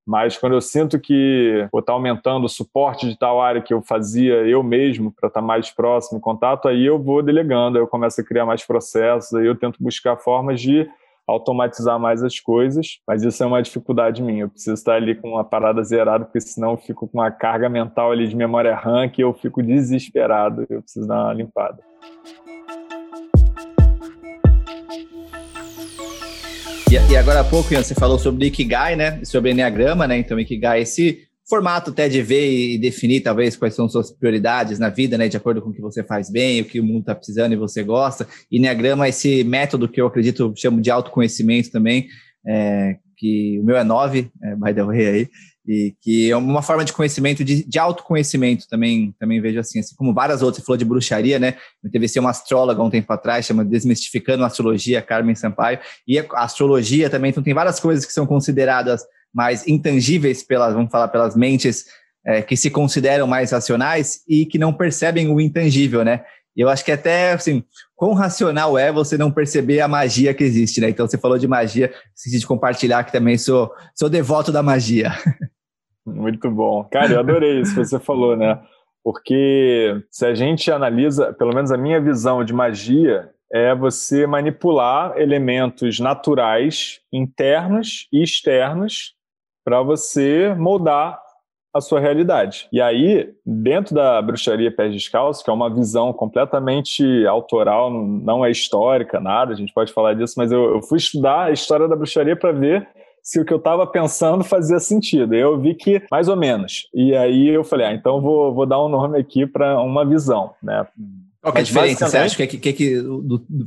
Mas quando eu sinto que vou estar tá aumentando o suporte de tal área que eu fazia eu mesmo para estar tá mais próximo em contato, aí eu vou delegando, aí eu começo a criar mais processos, aí eu tento buscar formas de automatizar mais as coisas, mas isso é uma dificuldade minha. Eu preciso estar ali com a parada zerada, porque senão eu fico com uma carga mental ali de memória RAM que eu fico desesperado, eu preciso dar uma limpada. E, e agora há pouco, Ian, você falou sobre Ikigai, né? Sobre Enneagrama, né? Então, Ikigai, esse formato até de ver e definir talvez quais são suas prioridades na vida, né, de acordo com o que você faz bem, o que o mundo está precisando e você gosta. Enneagrama, esse método que eu acredito, chamo de autoconhecimento também, é, que o meu é 9, é, by the way aí, e que é uma forma de conhecimento, de, de autoconhecimento também, também vejo assim, assim como várias outras, você falou de bruxaria, né, eu teve uma astróloga um tempo atrás, chama Desmistificando a Astrologia, Carmen Sampaio, e a astrologia também, então tem várias coisas que são consideradas mais intangíveis pelas, vamos falar, pelas mentes é, que se consideram mais racionais e que não percebem o intangível, né? Eu acho que até, assim, quão racional é você não perceber a magia que existe, né? Então, você falou de magia, esqueci de compartilhar que também sou, sou devoto da magia. Muito bom. Cara, eu adorei isso que você falou, né? Porque se a gente analisa, pelo menos a minha visão de magia, é você manipular elementos naturais, internos e externos, para você moldar a sua realidade. E aí, dentro da bruxaria pés descalços, que é uma visão completamente autoral, não é histórica, nada, a gente pode falar disso, mas eu, eu fui estudar a história da bruxaria para ver se o que eu estava pensando fazia sentido. Eu vi que mais ou menos. E aí eu falei, ah, então vou, vou dar um nome aqui para uma visão, né? Qual que é a diferença? Você acha que, que, que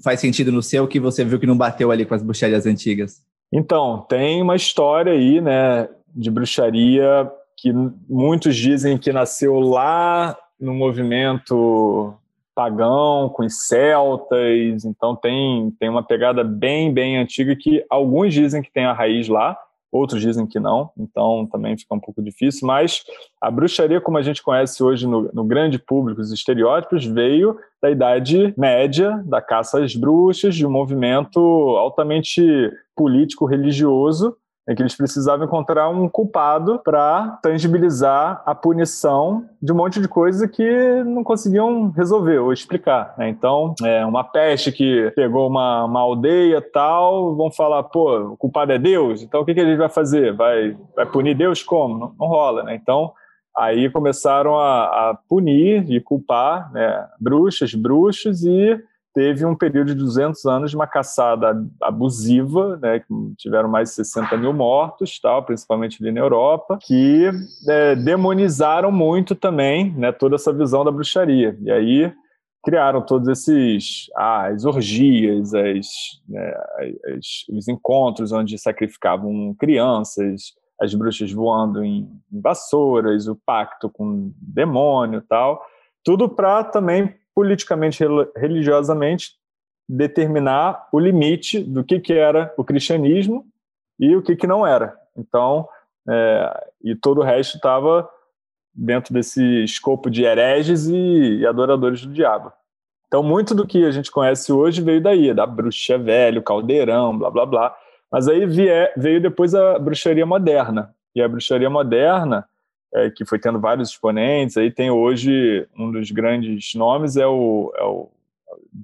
faz sentido no seu que você viu que não bateu ali com as bruxarias antigas? Então, tem uma história aí, né, de bruxaria que muitos dizem que nasceu lá no movimento pagão com os celtas, então tem, tem uma pegada bem, bem antiga que alguns dizem que tem a raiz lá, outros dizem que não, então também fica um pouco difícil, mas a bruxaria, como a gente conhece hoje no, no, grande público, os estereótipos, veio da Idade Média, da caça às bruxas, de um movimento altamente político-religioso, é que eles precisavam encontrar um culpado para tangibilizar a punição de um monte de coisa que não conseguiam resolver ou explicar. Né? Então, é uma peste que pegou uma, uma aldeia tal, vão falar, pô, o culpado é Deus, então o que, que gente vai fazer? Vai, vai punir Deus como? Não, não rola, né? Então, aí começaram a, a punir e culpar né, bruxas, bruxos e teve um período de 200 anos de uma caçada abusiva, né, tiveram mais de 60 mil mortos, tal, principalmente ali na Europa, que é, demonizaram muito também né, toda essa visão da bruxaria. E aí criaram todos esses ah, as orgias, as, né, as, os encontros onde sacrificavam crianças, as bruxas voando em, em vassouras, o pacto com demônio tal, tudo para também politicamente, religiosamente, determinar o limite do que, que era o cristianismo e o que, que não era. Então, é, e todo o resto estava dentro desse escopo de hereges e, e, adoradores do diabo. Então, muito do que a gente conhece hoje veio daí, da bruxa velha, o caldeirão, blá, blá, blá. Mas aí veio depois a bruxaria moderna. E a bruxaria moderna, é, que foi tendo vários exponentes. Aí tem hoje um dos grandes nomes é o, é o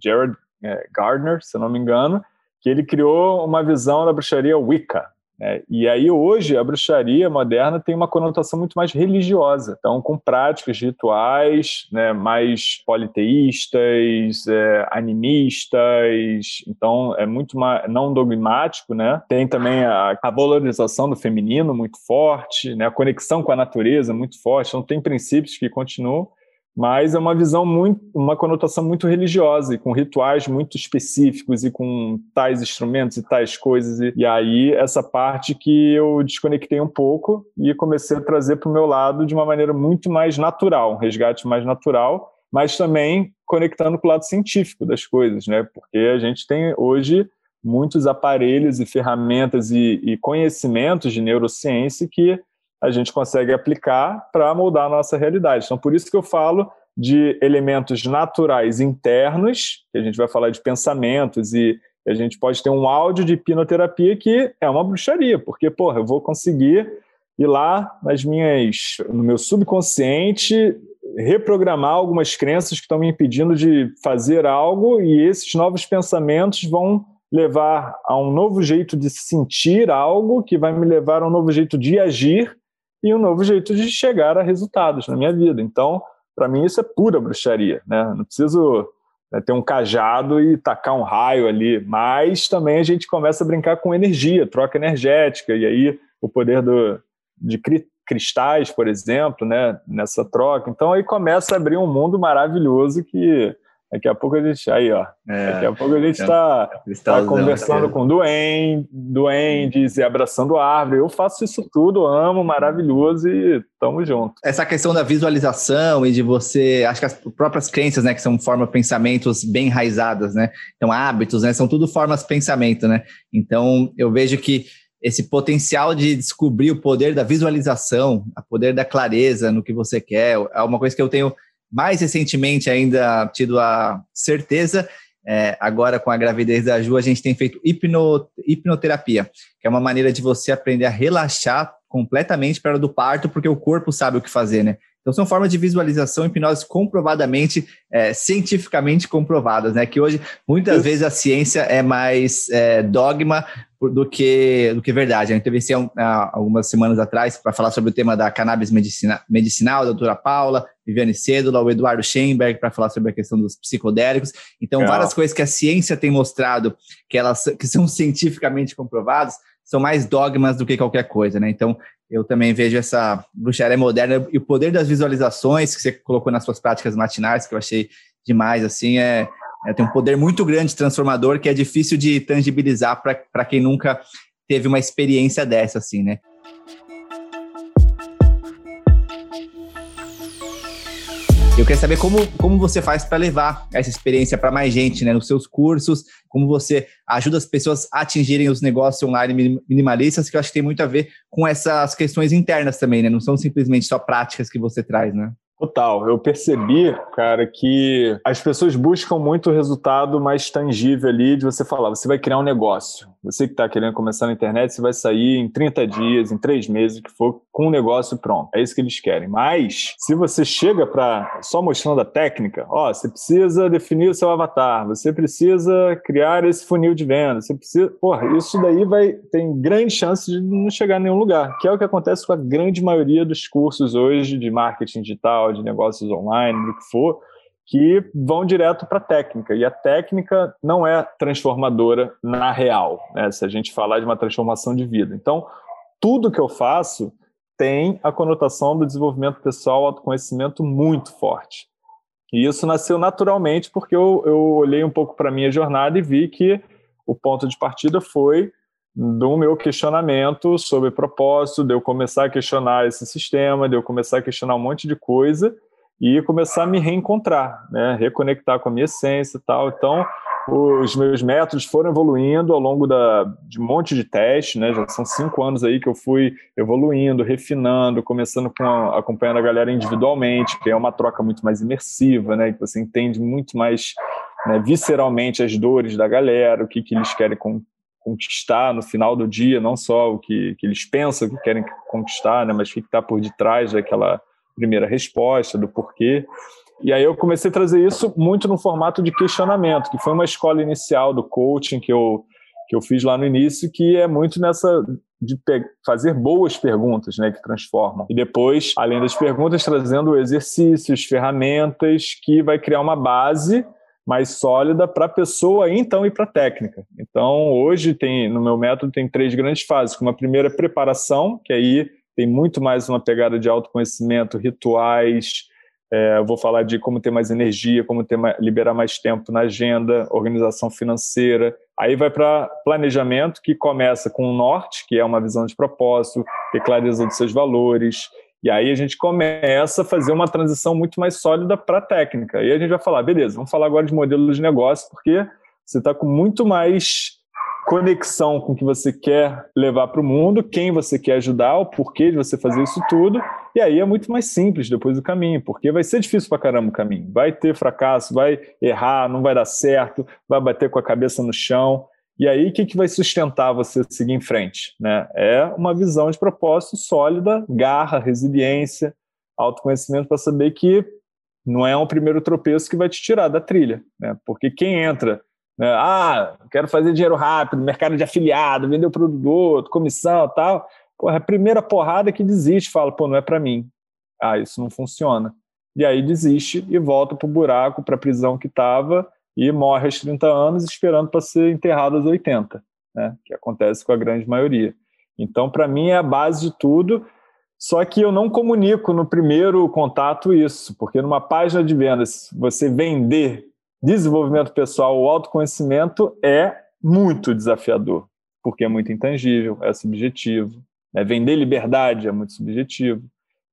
Jared é, Gardner, se não me engano, que ele criou uma visão da bruxaria Wicca, é, e aí hoje a bruxaria moderna tem uma conotação muito mais religiosa, então com práticas rituais, né, mais politeístas, é, animistas, então é muito mais, não dogmático, né? Tem também a, a, valorização do feminino muito forte, né? A conexão com a natureza muito forte, então tem princípios que continuam, mas é uma visão muito, uma conotação muito religiosa e com rituais muito específicos e com tais instrumentos e tais coisas. E, e aí, essa parte que eu desconectei um pouco e comecei a trazer para o meu lado de uma maneira muito mais natural, um resgate mais natural, mas também conectando com o lado científico das coisas, né? Porque a gente tem hoje muitos aparelhos e ferramentas e, e conhecimentos de neurociência que a gente consegue aplicar para moldar a nossa realidade. Então, por isso que eu falo de elementos naturais internos, que a gente vai falar de pensamentos e a gente pode ter um áudio de hipnoterapia que é uma bruxaria, porque, porra, eu vou conseguir ir lá nas minhas, no meu subconsciente, reprogramar algumas crenças que estão me impedindo de fazer algo e esses novos pensamentos vão levar a um novo jeito de sentir algo que vai me levar a um novo jeito de agir e um novo jeito de chegar a resultados na minha vida. Então, para mim isso é pura bruxaria, né? Não preciso né, ter um cajado e tacar um raio ali, mas também a gente começa a brincar com energia, troca energética e aí o poder do, de cristais, por exemplo, né, nessa troca. Então aí começa a abrir um mundo maravilhoso que Daqui a pouco a gente. Aí, ó. É, daqui a pouco a gente está é, tá conversando com duendes, duendes e abraçando árvore. Eu faço isso tudo, amo, maravilhoso e tamo junto. Essa questão da visualização e de você. Acho que as próprias crenças, né, que são formas pensamentos bem enraizadas, né? Então, hábitos, né? São tudo formas de pensamento, né? Então, eu vejo que esse potencial de descobrir o poder da visualização, o poder da clareza no que você quer, é uma coisa que eu tenho mais recentemente ainda tido a certeza, é, agora com a gravidez da Ju, a gente tem feito hipno, hipnoterapia, que é uma maneira de você aprender a relaxar completamente para do parto, porque o corpo sabe o que fazer, né? Então, são formas de visualização hipnose comprovadamente, é, cientificamente comprovadas, né? Que hoje, muitas vezes, a ciência é mais é, dogma do que, do que verdade. Eu entrevistei algumas semanas atrás para falar sobre o tema da cannabis medicina, medicinal, a doutora Paula, Viviane Cédula, o Eduardo Schemberg, para falar sobre a questão dos psicodélicos. Então, várias coisas que a ciência tem mostrado que elas que são cientificamente comprovadas são mais dogmas do que qualquer coisa, né? Então, eu também vejo essa bruxaria moderna e o poder das visualizações que você colocou nas suas práticas matinais, que eu achei demais, assim, é, é tem um poder muito grande transformador que é difícil de tangibilizar para quem nunca teve uma experiência dessa, assim, né? Eu queria saber como, como você faz para levar essa experiência para mais gente, né? Nos seus cursos, como você ajuda as pessoas a atingirem os negócios online minimalistas, que eu acho que tem muito a ver com essas questões internas também, né? Não são simplesmente só práticas que você traz, né? Total. Eu percebi, cara, que as pessoas buscam muito o resultado mais tangível ali de você falar, você vai criar um negócio. Você que está querendo começar na internet, você vai sair em 30 dias, em 3 meses, que for, com o negócio pronto. É isso que eles querem. Mas, se você chega para só mostrando a técnica, ó, você precisa definir o seu avatar, você precisa criar esse funil de venda, você precisa. Porra, isso daí vai. tem grande chance de não chegar a nenhum lugar, que é o que acontece com a grande maioria dos cursos hoje de marketing digital de negócios online, do que for, que vão direto para a técnica. E a técnica não é transformadora na real, né? se a gente falar de uma transformação de vida. Então, tudo que eu faço tem a conotação do desenvolvimento pessoal, autoconhecimento muito forte. E isso nasceu naturalmente porque eu, eu olhei um pouco para a minha jornada e vi que o ponto de partida foi do meu questionamento sobre propósito, de eu começar a questionar esse sistema, de eu começar a questionar um monte de coisa e começar a me reencontrar, né? reconectar com a minha essência e tal. Então, os meus métodos foram evoluindo ao longo da, de um monte de testes, né? Já são cinco anos aí que eu fui evoluindo, refinando, começando com a, acompanhando a galera individualmente, que é uma troca muito mais imersiva, né? Que você entende muito mais né, visceralmente as dores da galera, o que, que eles querem com, conquistar no final do dia, não só o que, que eles pensam que querem conquistar, né, mas o que está por detrás daquela primeira resposta, do porquê. E aí eu comecei a trazer isso muito no formato de questionamento, que foi uma escola inicial do coaching que eu, que eu fiz lá no início, que é muito nessa de fazer boas perguntas, né, que transformam. E depois, além das perguntas, trazendo exercícios, ferramentas que vai criar uma base mais sólida para a pessoa então e para a técnica. Então, hoje tem no meu método tem três grandes fases. Uma primeira preparação, que aí tem muito mais uma pegada de autoconhecimento, rituais. É, vou falar de como ter mais energia, como ter mais, liberar mais tempo na agenda, organização financeira. Aí vai para planejamento, que começa com o norte, que é uma visão de propósito, ter clareza dos seus valores, e aí a gente começa a fazer uma transição muito mais sólida para a técnica. E a gente vai falar, beleza, vamos falar agora de modelo de negócio, porque você está com muito mais conexão com o que você quer levar para o mundo, quem você quer ajudar, o porquê de você fazer isso tudo. E aí é muito mais simples depois do caminho, porque vai ser difícil para caramba o caminho. Vai ter fracasso, vai errar, não vai dar certo, vai bater com a cabeça no chão. E aí, o que, que vai sustentar você seguir em frente? Né? É uma visão de propósito sólida, garra, resiliência, autoconhecimento para saber que não é um primeiro tropeço que vai te tirar da trilha. Né? Porque quem entra, ah, quero fazer dinheiro rápido, mercado de afiliado, vender o produto comissão tal, porra, a primeira porrada que desiste, fala, pô, não é para mim. Ah, isso não funciona. E aí desiste e volta para o buraco, para a prisão que estava e morre aos 30 anos esperando para ser enterrado aos 80, né? que acontece com a grande maioria. Então, para mim, é a base de tudo, só que eu não comunico no primeiro contato isso, porque numa página de vendas, você vender desenvolvimento pessoal ou autoconhecimento é muito desafiador, porque é muito intangível, é subjetivo. Né? Vender liberdade é muito subjetivo.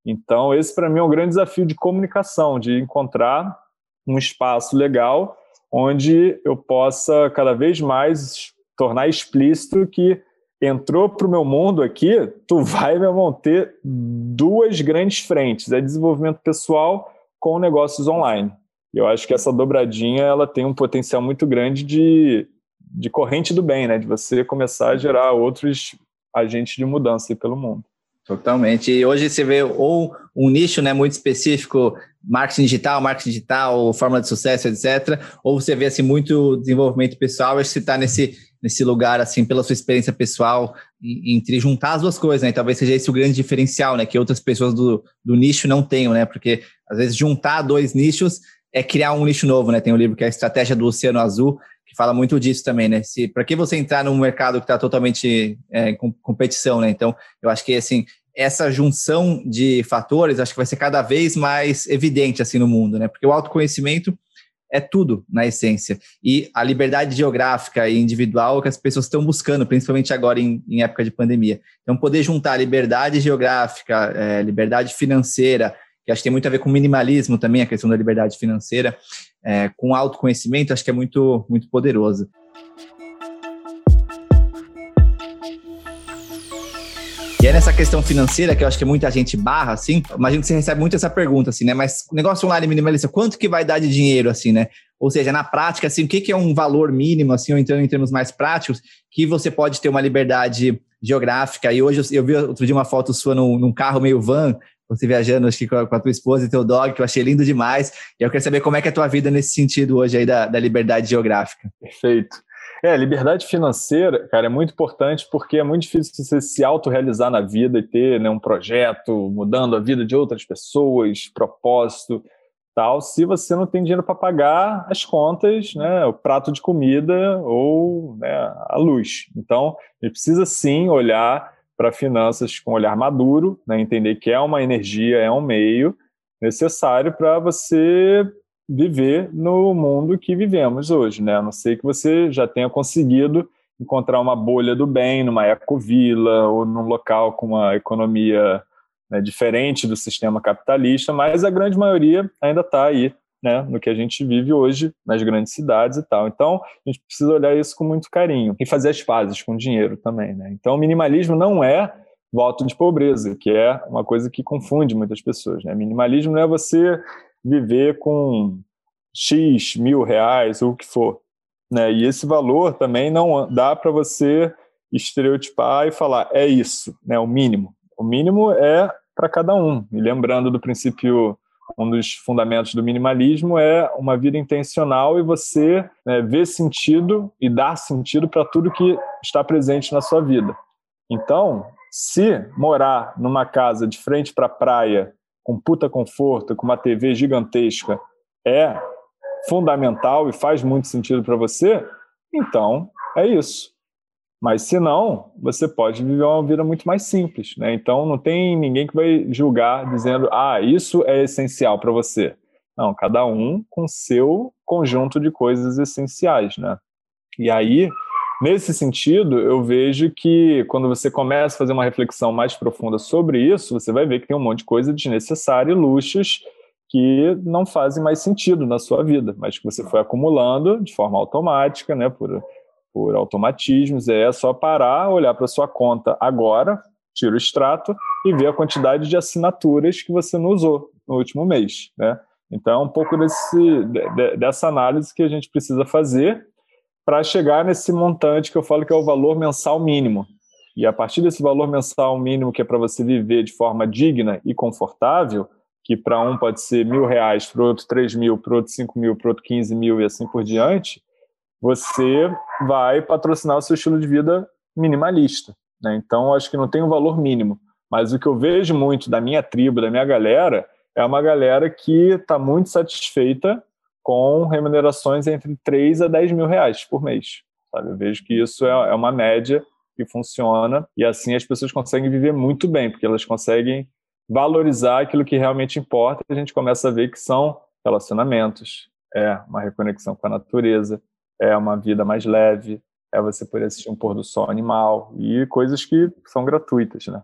Então, esse para mim é um grande desafio de comunicação, de encontrar um espaço legal onde eu possa cada vez mais tornar explícito que entrou para o meu mundo aqui, tu vai, irmão, ter duas grandes frentes, é desenvolvimento pessoal com negócios online. Eu acho que essa dobradinha ela tem um potencial muito grande de, de corrente do bem, né? De você começar a gerar outros agentes de mudança pelo mundo. Totalmente. E hoje você vê ou um nicho né, muito específico, marketing digital, marketing digital, fórmula de sucesso, etc. Ou você vê assim, muito desenvolvimento pessoal, acho que você está nesse, nesse lugar, assim, pela sua experiência pessoal, entre juntar as duas coisas, né? Talvez seja esse o grande diferencial, né? Que outras pessoas do, do nicho não tenham, né? Porque às vezes juntar dois nichos é criar um nicho novo, né? Tem um livro que é a Estratégia do Oceano Azul, que fala muito disso também, né? Se para que você entrar num mercado que está totalmente é, com competição, né? Então, eu acho que assim essa junção de fatores, acho que vai ser cada vez mais evidente assim no mundo, né? Porque o autoconhecimento é tudo na essência e a liberdade geográfica e individual que as pessoas estão buscando, principalmente agora em, em época de pandemia. Então, poder juntar liberdade geográfica, é, liberdade financeira, que acho que tem muito a ver com minimalismo também, a questão da liberdade financeira, é, com autoconhecimento, acho que é muito, muito poderoso. E é nessa questão financeira que eu acho que muita gente barra, assim, imagino que você recebe muito essa pergunta, assim, né? Mas negócio online minimalista, quanto que vai dar de dinheiro, assim, né? Ou seja, na prática, assim, o que, que é um valor mínimo, assim, ou então em termos mais práticos, que você pode ter uma liberdade geográfica. E hoje eu, vi outro dia uma foto sua num, num carro meio van, você viajando acho que com a, com a, tua esposa e teu dog, que eu achei lindo demais. E eu quero saber como é que é a tua vida nesse sentido hoje aí da, da liberdade geográfica. Perfeito. É, liberdade financeira, cara, é muito importante porque é muito difícil você se autorrealizar na vida e ter né, um projeto mudando a vida de outras pessoas, propósito, tal, se você não tem dinheiro para pagar as contas, né, o prato de comida ou né, a luz. Então, a gente precisa sim olhar para finanças com um olhar maduro, né, entender que é uma energia, é um meio necessário para você viver no mundo que vivemos hoje, né? A não ser que você já tenha conseguido encontrar uma bolha do bem numa ecovila ou num local com uma economia né, diferente do sistema capitalista, mas a grande maioria ainda está aí né, no que a gente vive hoje nas grandes cidades e tal. Então, a gente precisa olhar isso com muito carinho e fazer as pazes com o dinheiro também. Né? Então, minimalismo não é voto de pobreza, que é uma coisa que confunde muitas pessoas. Né? Minimalismo não é você viver com X mil reais ou o que for. Né? E esse valor também não dá para você estereotipar e falar é isso, né? o mínimo. O mínimo é para cada um. E lembrando do princípio um dos fundamentos do minimalismo é uma vida intencional e você né, ver sentido e dar sentido para tudo que está presente na sua vida. Então, se morar numa casa de frente para a praia, com puta conforto, com uma TV gigantesca, é fundamental e faz muito sentido para você, então é isso. Mas se não, você pode viver uma vida muito mais simples, né? Então não tem ninguém que vai julgar dizendo: "Ah, isso é essencial para você". Não, cada um com seu conjunto de coisas essenciais, né? E aí, nesse sentido, eu vejo que quando você começa a fazer uma reflexão mais profunda sobre isso, você vai ver que tem um monte de coisa desnecessária e luxos que não fazem mais sentido na sua vida, mas que você foi acumulando de forma automática, né, por por automatismos, é só parar, olhar para sua conta agora, tira o extrato e ver a quantidade de assinaturas que você não usou no último mês, né? Então, é um pouco desse, de, dessa análise que a gente precisa fazer para chegar nesse montante que eu falo que é o valor mensal mínimo. E a partir desse valor mensal mínimo que é para você viver de forma digna e confortável, que para um pode ser mil reais, para outro três mil, para outro cinco mil, para outro quinze mil e assim por diante, você vai patrocinar o seu estilo de vida minimalista. Né? Então, acho que não tem um valor mínimo. Mas o que eu vejo muito da minha tribo, da minha galera, é uma galera que está muito satisfeita com remunerações entre 3 a 10 mil reais por mês. Sabe? Eu vejo que isso é, é uma média que funciona e assim as pessoas conseguem viver muito bem, porque elas conseguem valorizar aquilo que realmente importa a gente começa a ver que são relacionamentos, é uma reconexão com a natureza, é uma vida mais leve, é você poder assistir um pôr do sol animal e coisas que são gratuitas, né?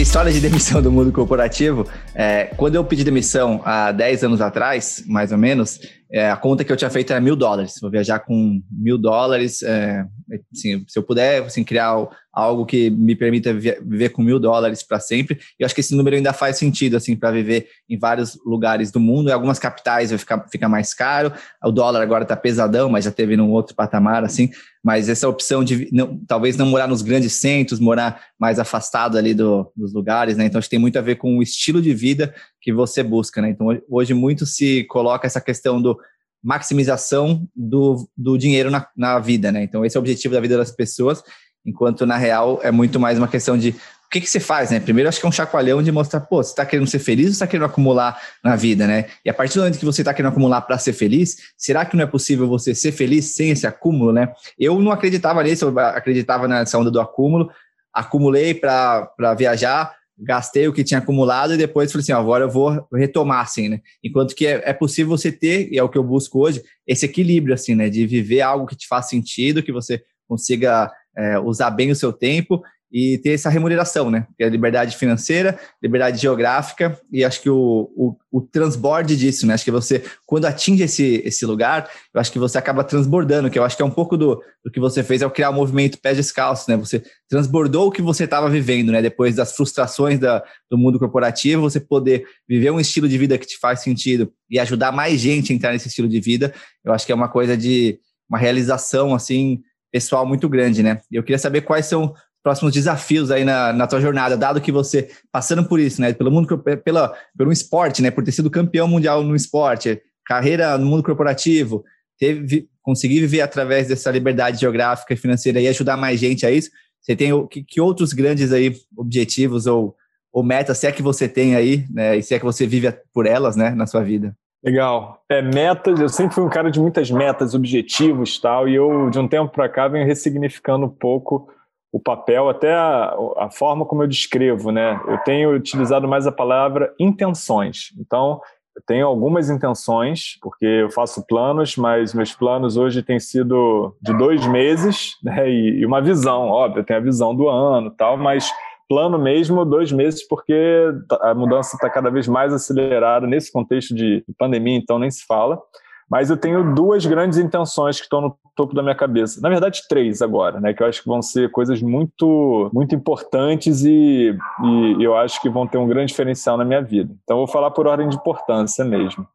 História de demissão do mundo corporativo, é, quando eu pedi demissão há 10 anos atrás, mais ou menos, é, a conta que eu tinha feito era mil dólares. Vou viajar com mil dólares. É, assim, se eu puder assim, criar algo que me permita viver com mil dólares para sempre, eu acho que esse número ainda faz sentido assim para viver em vários lugares do mundo. Em algumas capitais vai ficar fica mais caro. O dólar agora está pesadão, mas já teve num outro patamar assim. Mas essa opção de não, talvez não morar nos grandes centros, morar mais afastado ali do, dos lugares, né? Então acho que tem muito a ver com o estilo de vida que você busca, né? Então hoje muito se coloca essa questão do maximização do, do dinheiro na, na vida, né? Então, esse é o objetivo da vida das pessoas, enquanto na real é muito mais uma questão de o que, que você faz, né? Primeiro, acho que é um chacoalhão de mostrar, pô, você está querendo ser feliz ou está querendo acumular na vida, né? E a partir do momento que você está querendo acumular para ser feliz, será que não é possível você ser feliz sem esse acúmulo, né? Eu não acreditava nisso, eu acreditava nessa onda do acúmulo, acumulei para viajar, gastei o que tinha acumulado e depois falei assim, ó, agora eu vou retomar, assim, né? Enquanto que é, é, possível você ter, e é o que eu busco hoje, esse equilíbrio, assim, né? De viver algo que te faz sentido, que você consiga é, usar bem o seu tempo e ter essa remuneração, né? Que é liberdade financeira, liberdade geográfica e acho que o, o, o, transborde disso, né? Acho que você, quando atinge esse, esse lugar, eu acho que você acaba transbordando, que eu acho que é um pouco do, do que você fez ao criar o movimento pés descalços, né? Você transbordou o que você estava vivendo, né? Depois das frustrações da, do mundo corporativo, você poder viver um estilo de vida que te faz sentido e ajudar mais gente a entrar nesse estilo de vida, eu acho que é uma coisa de uma realização, assim, pessoal muito grande, né? Eu queria saber quais são próximos desafios aí na, na tua jornada, dado que você, passando por isso, né, pelo mundo, pela, pelo esporte, né, por ter sido campeão mundial no esporte, carreira no mundo corporativo, teve, conseguir viver através dessa liberdade geográfica e financeira e ajudar mais gente a isso, você tem que, que outros grandes aí objetivos ou, ou metas, se é que você tem aí, né, e se é que você vive por elas, né, na sua vida? Legal. É, metas, eu sempre fui um cara de muitas metas, objetivos tal, e eu, de um tempo para cá, venho ressignificando um pouco o papel, até a, a, forma como eu descrevo, né? Eu tenho utilizado mais a palavra intenções. Então, eu tenho algumas intenções, porque eu faço planos, mas meus planos hoje têm sido de dois meses, né? E, e uma visão, óbvio, eu tenho a visão do ano tal, mas plano mesmo dois meses, porque a mudança está cada vez mais acelerada nesse contexto de pandemia, então nem se fala. Mas eu tenho duas grandes intenções que estão no topo da minha cabeça. Na verdade, três agora, né? Que eu acho que vão ser coisas muito, muito importantes e, e eu acho que vão ter um grande diferencial na minha vida. Então, eu vou falar por ordem de importância mesmo.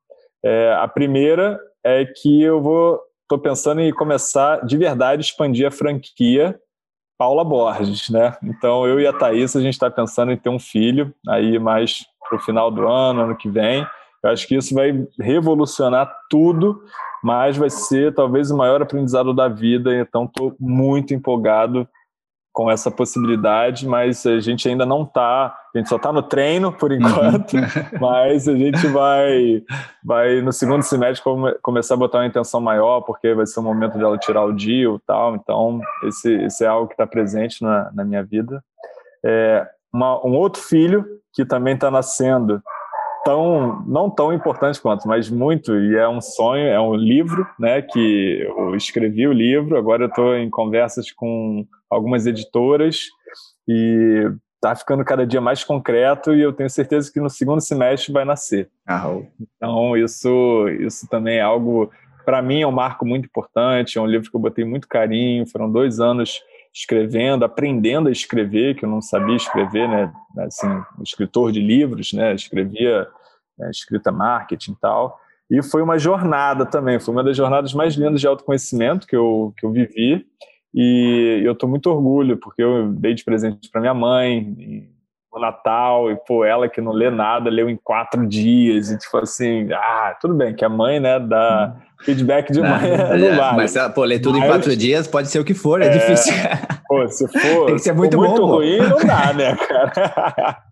É, a primeira é que eu vou, estou pensando em começar de verdade expandir a franquia Paula Borges, né? Então, eu e a Thaís, a gente está pensando em ter um filho aí mais para o final do ano, ano que vem. Eu acho que isso vai revolucionar tudo, mas vai ser talvez o maior aprendizado da vida. Então, estou muito empolgado com essa possibilidade, mas a gente ainda não está, a gente só está no treino por uhum. enquanto, mas a gente vai, vai no segundo semestre come, começar a botar uma intenção maior, porque vai ser o momento dela tirar o dia e tal, então esse, esse é algo que está presente na, na minha vida. É, uma, um outro filho que também está nascendo, tão não tão importante quanto, mas muito e é um sonho, é um livro, né? Que eu escrevi o livro, agora eu estou em conversas com algumas editoras e está ficando cada dia mais concreto e eu tenho certeza que no segundo semestre vai nascer. Ah, então, isso, isso também é algo, para mim, é um marco muito importante. É um livro que eu botei muito carinho. Foram dois anos escrevendo, aprendendo a escrever, que eu não sabia escrever, né? Assim, escritor de livros, né? Escrevia né? escrita marketing e tal. E foi uma jornada também, foi uma das jornadas mais lindas de autoconhecimento que eu, que eu vivi. E eu estou muito orgulho, porque eu dei de presente para minha mãe no Natal, e pô, ela que não lê nada, leu em quatro dias, e tipo assim, ah, tudo bem, que a mãe, né, dá feedback de mãe, não, não vale. Mas, pô, ler tudo mas, em quatro dias pode ser o que for, é, é difícil. Pô, se for, Tem que ser muito, muito bom, ruim, não dá, né, cara?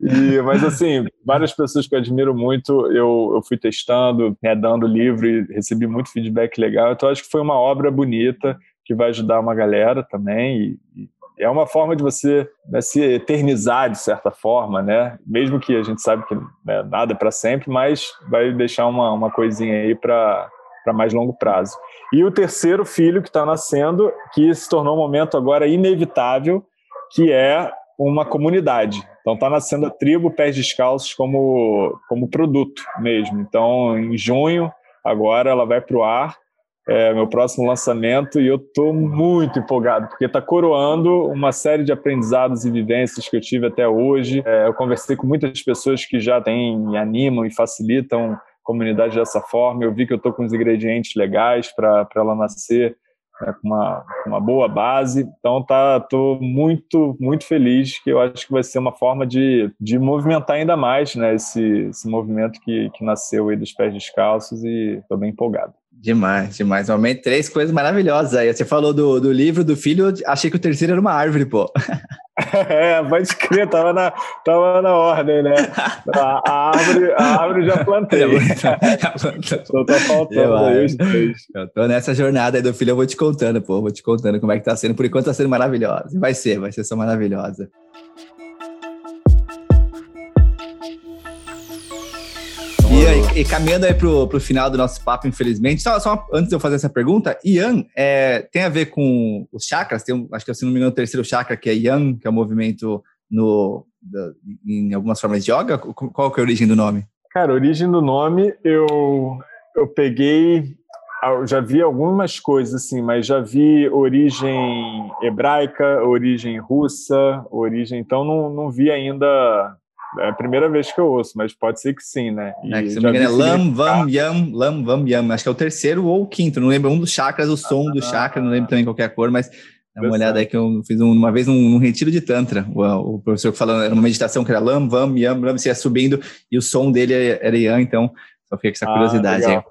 E, mas assim, várias pessoas que eu admiro muito, eu, eu fui testando, né, dando livro e recebi muito feedback legal. Então acho que foi uma obra bonita que vai ajudar uma galera também. E, e é uma forma de você né, se eternizar de certa forma, né? Mesmo que a gente sabe que né, nada é para sempre, mas vai deixar uma, uma coisinha aí para mais longo prazo. E o terceiro filho que está nascendo, que se tornou um momento agora inevitável, que é uma comunidade. Então está nascendo a tribo Pés Descalços como, como produto mesmo. Então, em junho, agora ela vai para o ar, é meu próximo lançamento, e eu estou muito empolgado, porque está coroando uma série de aprendizados e vivências que eu tive até hoje. É, eu conversei com muitas pessoas que já têm, animam e facilitam a comunidade dessa forma. Eu vi que eu estou com os ingredientes legais para ela nascer né, com uma, uma boa base. Então tá, muito muito feliz que eu acho que vai ser uma forma de, de movimentar ainda mais, né, esse, esse movimento que, que nasceu aí dos pés descalços e estou bem empolgado. Demais, demais. Realmente três coisas maravilhosas aí. Você falou do, do livro, do filho, achei que o terceiro era uma árvore, pô. É, pode crer, tava na, tava na ordem, né? A, a árvore, a árvore já plantei. Só tá faltando aí os três. Eu tô nessa jornada aí do filho, eu vou te contando, pô. Vou te contando como é que tá sendo. Por enquanto tá sendo maravilhosa. Vai ser, vai ser só maravilhosa. E, caminhando aí pro, pro final do nosso papo, infelizmente, só, só antes de eu fazer essa pergunta, Ian é, tem a ver com os chakras? Tem, acho que se não me engano, o terceiro chakra, que é Yang, que é o um movimento no, em algumas formas de yoga. Qual que é a origem do nome? Cara, a origem do nome, eu, eu peguei eu já vi algumas coisas assim, mas já vi origem hebraica, origem russa, origem. Então não, não vi ainda é a primeira vez que eu ouço, mas pode ser que sim, né? E é, que, se não me engano, é Lam Vam Yam, Lam Vam Yam. Acho que é o terceiro ou o quinto, não lembro. Um dos chakras, o som ah, do chakra, não lembro também qual é cor, mas dá uma olhada aí que eu fiz um, uma vez um, um, retiro de Tantra. O, o professor falando, era uma meditação que era Lam Vam Yam, Lam, você ia subindo e o som dele era Yan, então só fiquei com essa ah, curiosidade ah, aí.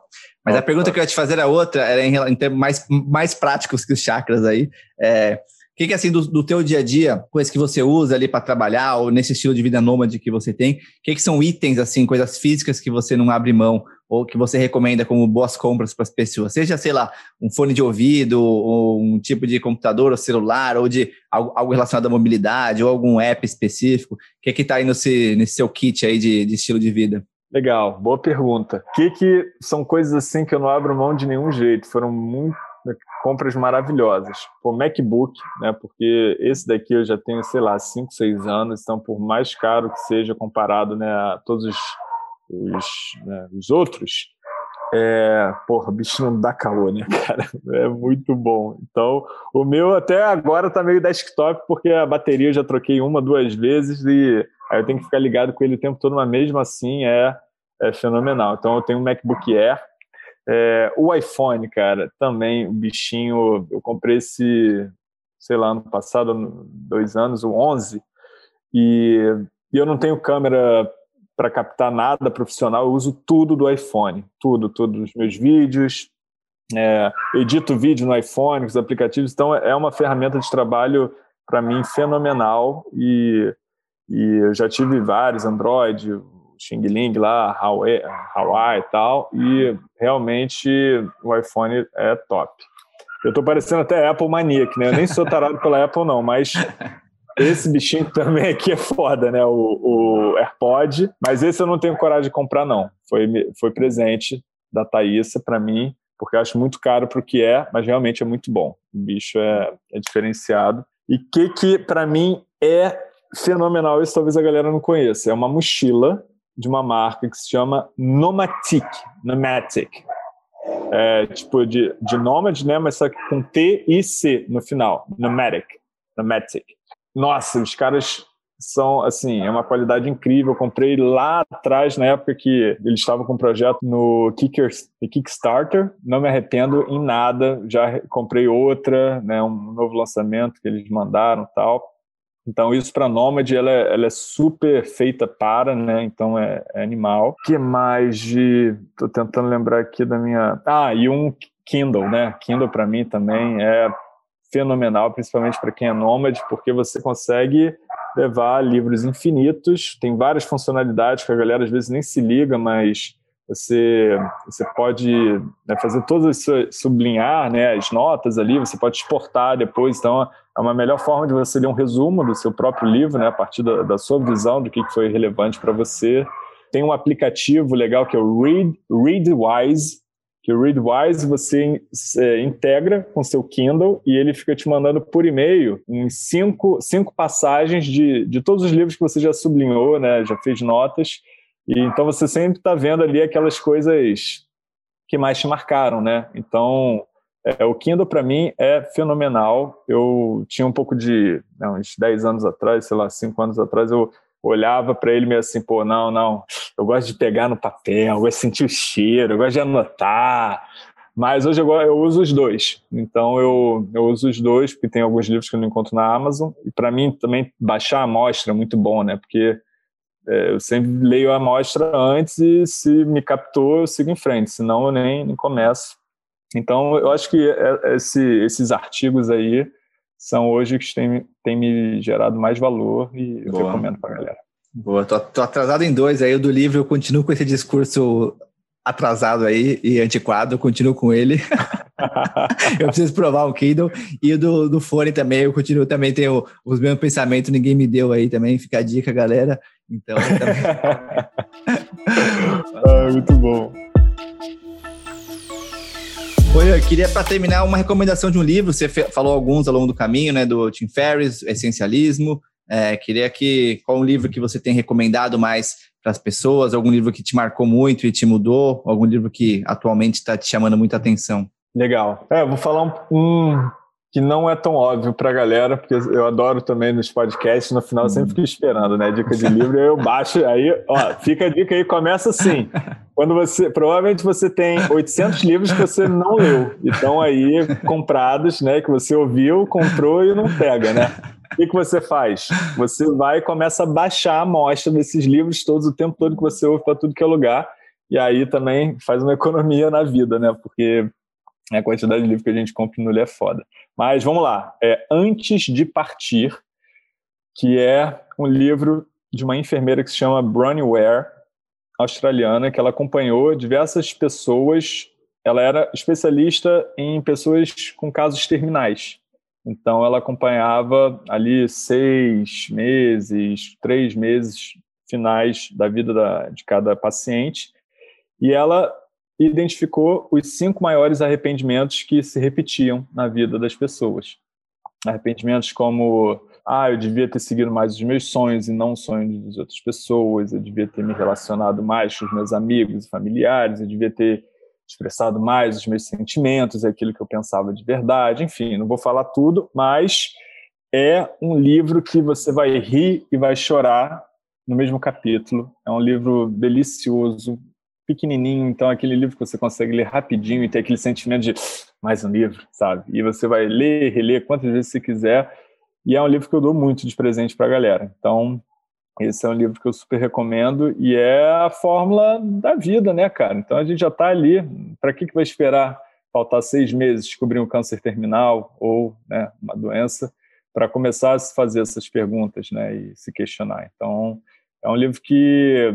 Mas a pergunta que eu ia te fazer era outra, era em, em termos mais, mais práticos que os chakras aí. É, que, que assim, do, do teu dia a dia, coisas que você usa ali para trabalhar, ou nesse estilo de vida nômade que você tem, o que, que são itens, assim, coisas físicas que você não abre mão, ou que você recomenda como boas compras para as pessoas? Seja, sei lá, um fone de ouvido, ou um tipo de computador ou celular, ou de algo, algo relacionado à mobilidade, ou algum app específico. O que que está aí nesse, nesse seu kit aí de, de estilo de vida? Legal, boa pergunta. O que, que são coisas assim que eu não abro mão de nenhum jeito? Foram muito compras maravilhosas. O MacBook, né, porque esse daqui eu já tenho, sei lá, 5, 6 anos, então por mais caro que seja comparado né, a todos os, os, né, os outros, é, porra, bicho não dá calor, né, cara? É muito bom. Então, o meu até agora tá meio desktop, porque a bateria eu já troquei uma, duas vezes e aí eu tenho que ficar ligado com ele o tempo todo, mas mesmo assim é, é fenomenal. Então, eu tenho um MacBook Air, é, o iPhone, cara, também, o bichinho, eu comprei esse, sei lá, ano passado, dois anos, o 11, e, e eu não tenho câmera para captar nada profissional, eu uso tudo do iPhone, tudo, tudo, os meus vídeos, é, edito vídeo no iPhone, os aplicativos, então é uma ferramenta de trabalho para mim fenomenal e, e eu já tive vários Android, Xing Ling lá, Huawei, Huawei e tal, e realmente o iPhone é top. Eu tô parecendo até Apple Maníaco, né? Eu nem sou tarado pela Apple, não, mas esse bichinho também aqui é foda, né? O, o AirPod, mas esse eu não tenho coragem de comprar, não. Foi, foi presente da Thaísa para mim, porque eu acho muito caro para o que é, mas realmente é muito bom. O bicho é, é diferenciado. E que, que para mim, é fenomenal, isso talvez a galera não conheça. É uma mochila de uma marca que se chama Nomatic. Nomatic. É, tipo de, de Nomad, né? Mas só que com T e C no final. Nomadic. Nomatic. Nossa, os caras são, assim, é uma qualidade incrível. Eu comprei lá atrás, na época que eles estavam com um projeto no Kickstarter. Não me arrependo em nada. Já comprei outra, né, um novo lançamento que eles mandaram tal. Então, isso para Nômade, ela, é, ela é super feita para, né? Então, é, é animal. que mais de... Tô tentando lembrar aqui da minha... Ah, e um Kindle, né? Kindle para mim também é fenomenal, principalmente para quem é nômade, porque você consegue levar livros infinitos, tem várias funcionalidades que a galera às vezes nem se liga, mas você, você pode né, fazer todas sublinhar né, as notas ali, você pode exportar depois, então é uma melhor forma de você ler um resumo do seu próprio livro, né, a partir da, da sua visão do que foi relevante para você. Tem um aplicativo legal que é o Read, Readwise, que o Readwise você é, integra com seu Kindle e ele fica te mandando por e-mail em cinco, cinco passagens de, de todos os livros que você já sublinhou, né, já fez notas. E então você sempre está vendo ali aquelas coisas que mais te marcaram, né? Então é, o Kindle para mim é fenomenal. Eu tinha um pouco de, não, né, uns 10 anos atrás, sei lá, 5 anos atrás, eu olhava para ele meio assim, pô, não, não, eu gosto de pegar no papel, eu gosto de sentir o cheiro, eu gosto de anotar. Mas hoje eu, eu uso os dois. Então eu, eu uso os dois, porque tem alguns livros que eu não encontro na Amazon. E para mim também baixar a amostra é muito bom, né? Porque é, eu sempre leio a amostra antes e se me captou, eu sigo em frente, senão eu nem, nem começo. Então eu acho que é, esse, esses artigos aí são hoje que têm, têm me gerado mais valor e eu recomendo para a galera. Boa, tô, tô, atrasado em dois aí, o do livro eu continuo com esse discurso atrasado aí e antiquado, eu continuo com ele. eu preciso provar o Kindle. E o do, do fone também, eu continuo também, tenho os mesmos pensamentos, ninguém me deu aí também, fica a dica, galera. Então, também... ah, muito bom. Oi, eu queria para terminar uma recomendação de um livro. Você falou alguns ao longo do caminho, né? Do Tim Ferriss, Essencialismo. É, queria que qual um livro que você tem recomendado mais para as pessoas? Algum livro que te marcou muito e te mudou? Algum livro que atualmente está te chamando muita atenção? Legal. É, eu vou falar um, um que não é tão óbvio para a galera, porque eu adoro também nos podcasts, no final eu sempre fico esperando, né? Dica de livro, eu baixo, aí, ó, fica a dica aí, começa assim. Quando você, provavelmente você tem 800 livros que você não leu, então aí comprados, né, que você ouviu, comprou e não pega, né? O que, que você faz? Você vai e começa a baixar a amostra desses livros todos, o tempo todo que você ouve para tudo que é lugar, e aí também faz uma economia na vida, né? Porque a quantidade de livro que a gente compra no é foda. Mas vamos lá. É Antes de Partir, que é um livro de uma enfermeira que se chama Bronnie Ware, australiana, que ela acompanhou diversas pessoas. Ela era especialista em pessoas com casos terminais. Então, ela acompanhava ali seis meses, três meses finais da vida da, de cada paciente. E ela identificou os cinco maiores arrependimentos que se repetiam na vida das pessoas. Arrependimentos como ah, eu devia ter seguido mais os meus sonhos e não os sonhos das outras pessoas, eu devia ter me relacionado mais com os meus amigos e familiares, eu devia ter expressado mais os meus sentimentos, aquilo que eu pensava de verdade, enfim, não vou falar tudo, mas é um livro que você vai rir e vai chorar no mesmo capítulo. É um livro delicioso, pequenininho, então aquele livro que você consegue ler rapidinho e ter aquele sentimento de mais um livro, sabe? E você vai ler, reler quantas vezes você quiser. E é um livro que eu dou muito de presente para a galera. Então, esse é um livro que eu super recomendo e é a fórmula da vida, né, cara? Então a gente já está ali. Para que, que vai esperar faltar seis meses descobrir um câncer terminal ou né, uma doença para começar a se fazer essas perguntas, né, e se questionar? Então é um livro que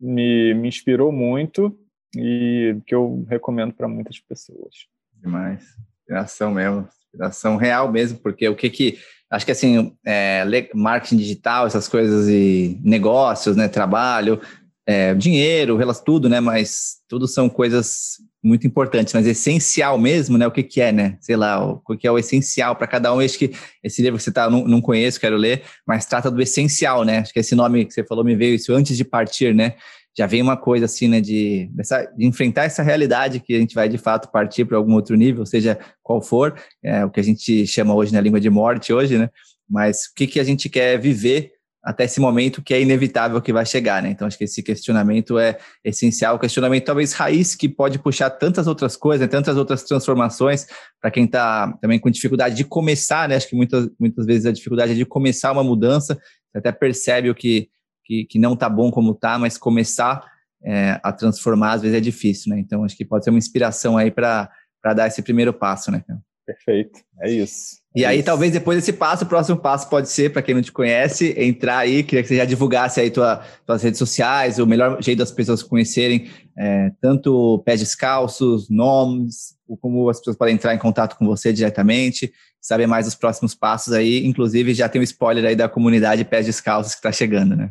me, me inspirou muito e que eu recomendo para muitas pessoas. Demais. Inspiração mesmo, inspiração real mesmo, porque o que que acho que assim, é, marketing digital, essas coisas e negócios, né, trabalho, é, dinheiro, tudo, né, mas tudo são coisas muito importantes, mas essencial mesmo, né? O que, que é, né? Sei lá, o que é o essencial para cada um. Eu acho que esse livro que você tá, não, não conheço, quero ler, mas trata do essencial, né? Acho que esse nome que você falou me veio isso antes de partir, né? Já vem uma coisa assim, né? De, dessa, de enfrentar essa realidade que a gente vai de fato partir para algum outro nível, seja qual for, é, o que a gente chama hoje na língua de morte hoje, né? Mas o que, que a gente quer viver até esse momento que é inevitável que vai chegar, né? Então acho que esse questionamento é essencial, o questionamento talvez raiz que pode puxar tantas outras coisas, né? tantas outras transformações para quem está também com dificuldade de começar, né? Acho que muitas muitas vezes a dificuldade é de começar uma mudança, você até percebe o que que, que não está bom como está, mas começar é, a transformar às vezes é difícil, né? Então acho que pode ser uma inspiração aí para para dar esse primeiro passo, né? Perfeito, é isso. E é aí, isso. talvez depois desse passo, o próximo passo pode ser, para quem não te conhece, entrar aí, queria que você já divulgasse aí tua, tuas redes sociais, o melhor jeito das pessoas conhecerem é, tanto pés descalços, nomes, como as pessoas podem entrar em contato com você diretamente, saber mais os próximos passos aí, inclusive já tem um spoiler aí da comunidade pés descalços que está chegando, né?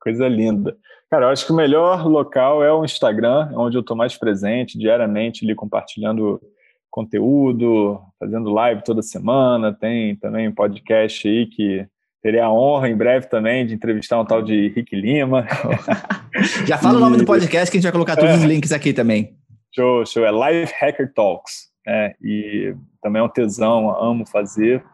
Coisa linda. Cara, eu acho que o melhor local é o Instagram, onde eu estou mais presente, diariamente ali compartilhando conteúdo, fazendo live toda semana, tem também um podcast aí que terei a honra em breve também de entrevistar um tal de Rick Lima. Já fala e... o nome do podcast que a gente vai colocar todos é. os links aqui também. Show, show. É Live Hacker Talks. Né? E também é um tesão, amo fazer.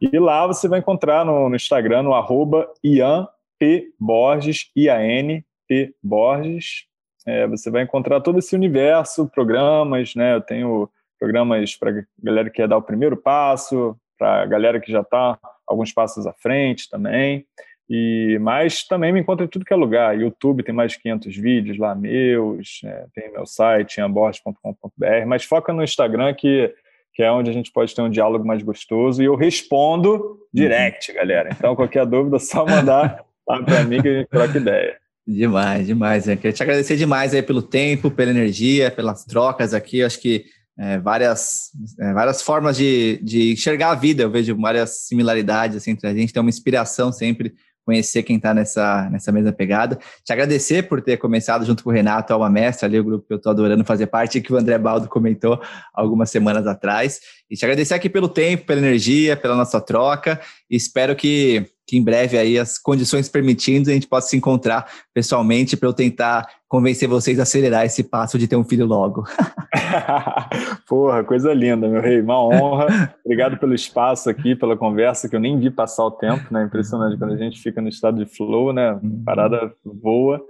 E lá você vai encontrar no, no Instagram, no arroba Ian P. Borges, I-A-N P. Borges. É, você vai encontrar todo esse universo, programas, né? Eu tenho programas para galera que quer dar o primeiro passo, para galera que já está alguns passos à frente também. E mas também me encontra em tudo que é lugar. YouTube tem mais de 500 vídeos lá meus, é, tem meu site amborges.com.br, mas foca no Instagram que que é onde a gente pode ter um diálogo mais gostoso e eu respondo direct, uhum. galera. Então qualquer dúvida é só mandar lá para mim que a gente troca ideia. Demais, demais. Eu queria te agradecer demais aí pelo tempo, pela energia, pelas trocas aqui. Eu acho que é, várias, é, várias formas de, de enxergar a vida. Eu vejo várias similaridades assim, entre a gente, tem uma inspiração sempre conhecer quem está nessa, nessa mesma pegada. Te agradecer por ter começado junto com o Renato Alma Mestre, ali o grupo que eu estou adorando fazer parte, que o André Baldo comentou algumas semanas atrás. E te agradecer aqui pelo tempo, pela energia, pela nossa troca. E espero que que em breve aí as condições permitindo a gente possa se encontrar pessoalmente para eu tentar convencer vocês a acelerar esse passo de ter um filho logo. Porra, coisa linda, meu rei, uma honra. Obrigado pelo espaço aqui, pela conversa que eu nem vi passar o tempo, né? Impressionante quando a gente fica no estado de flow, né? Uhum. Parada voa.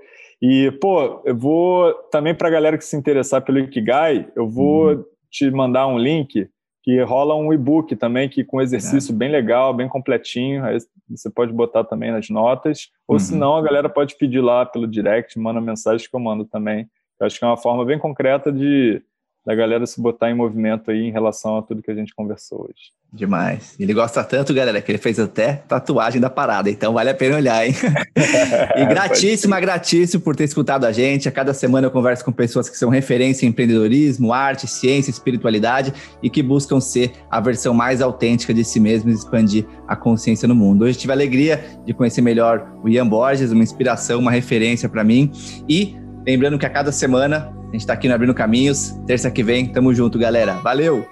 E, pô, eu vou também para a galera que se interessar pelo Ikigai, eu vou uhum. te mandar um link que rola um e-book também que com exercício é. bem legal, bem completinho. Aí você pode botar também nas notas. Ou uhum. se não, a galera pode pedir lá pelo direct, manda mensagem que eu mando também. Eu acho que é uma forma bem concreta de da galera se botar em movimento aí em relação a tudo que a gente conversou hoje. Demais. Ele gosta tanto, galera, que ele fez até tatuagem da parada, então vale a pena olhar, hein? e gratíssima, gratíssimo por ter escutado a gente. A cada semana eu converso com pessoas que são referência em empreendedorismo, arte, ciência, espiritualidade e que buscam ser a versão mais autêntica de si mesmo e expandir a consciência no mundo. Hoje tive a alegria de conhecer melhor o Ian Borges, uma inspiração, uma referência para mim. E lembrando que a cada semana a gente está aqui no Abrindo Caminhos. Terça que vem, tamo junto, galera. Valeu!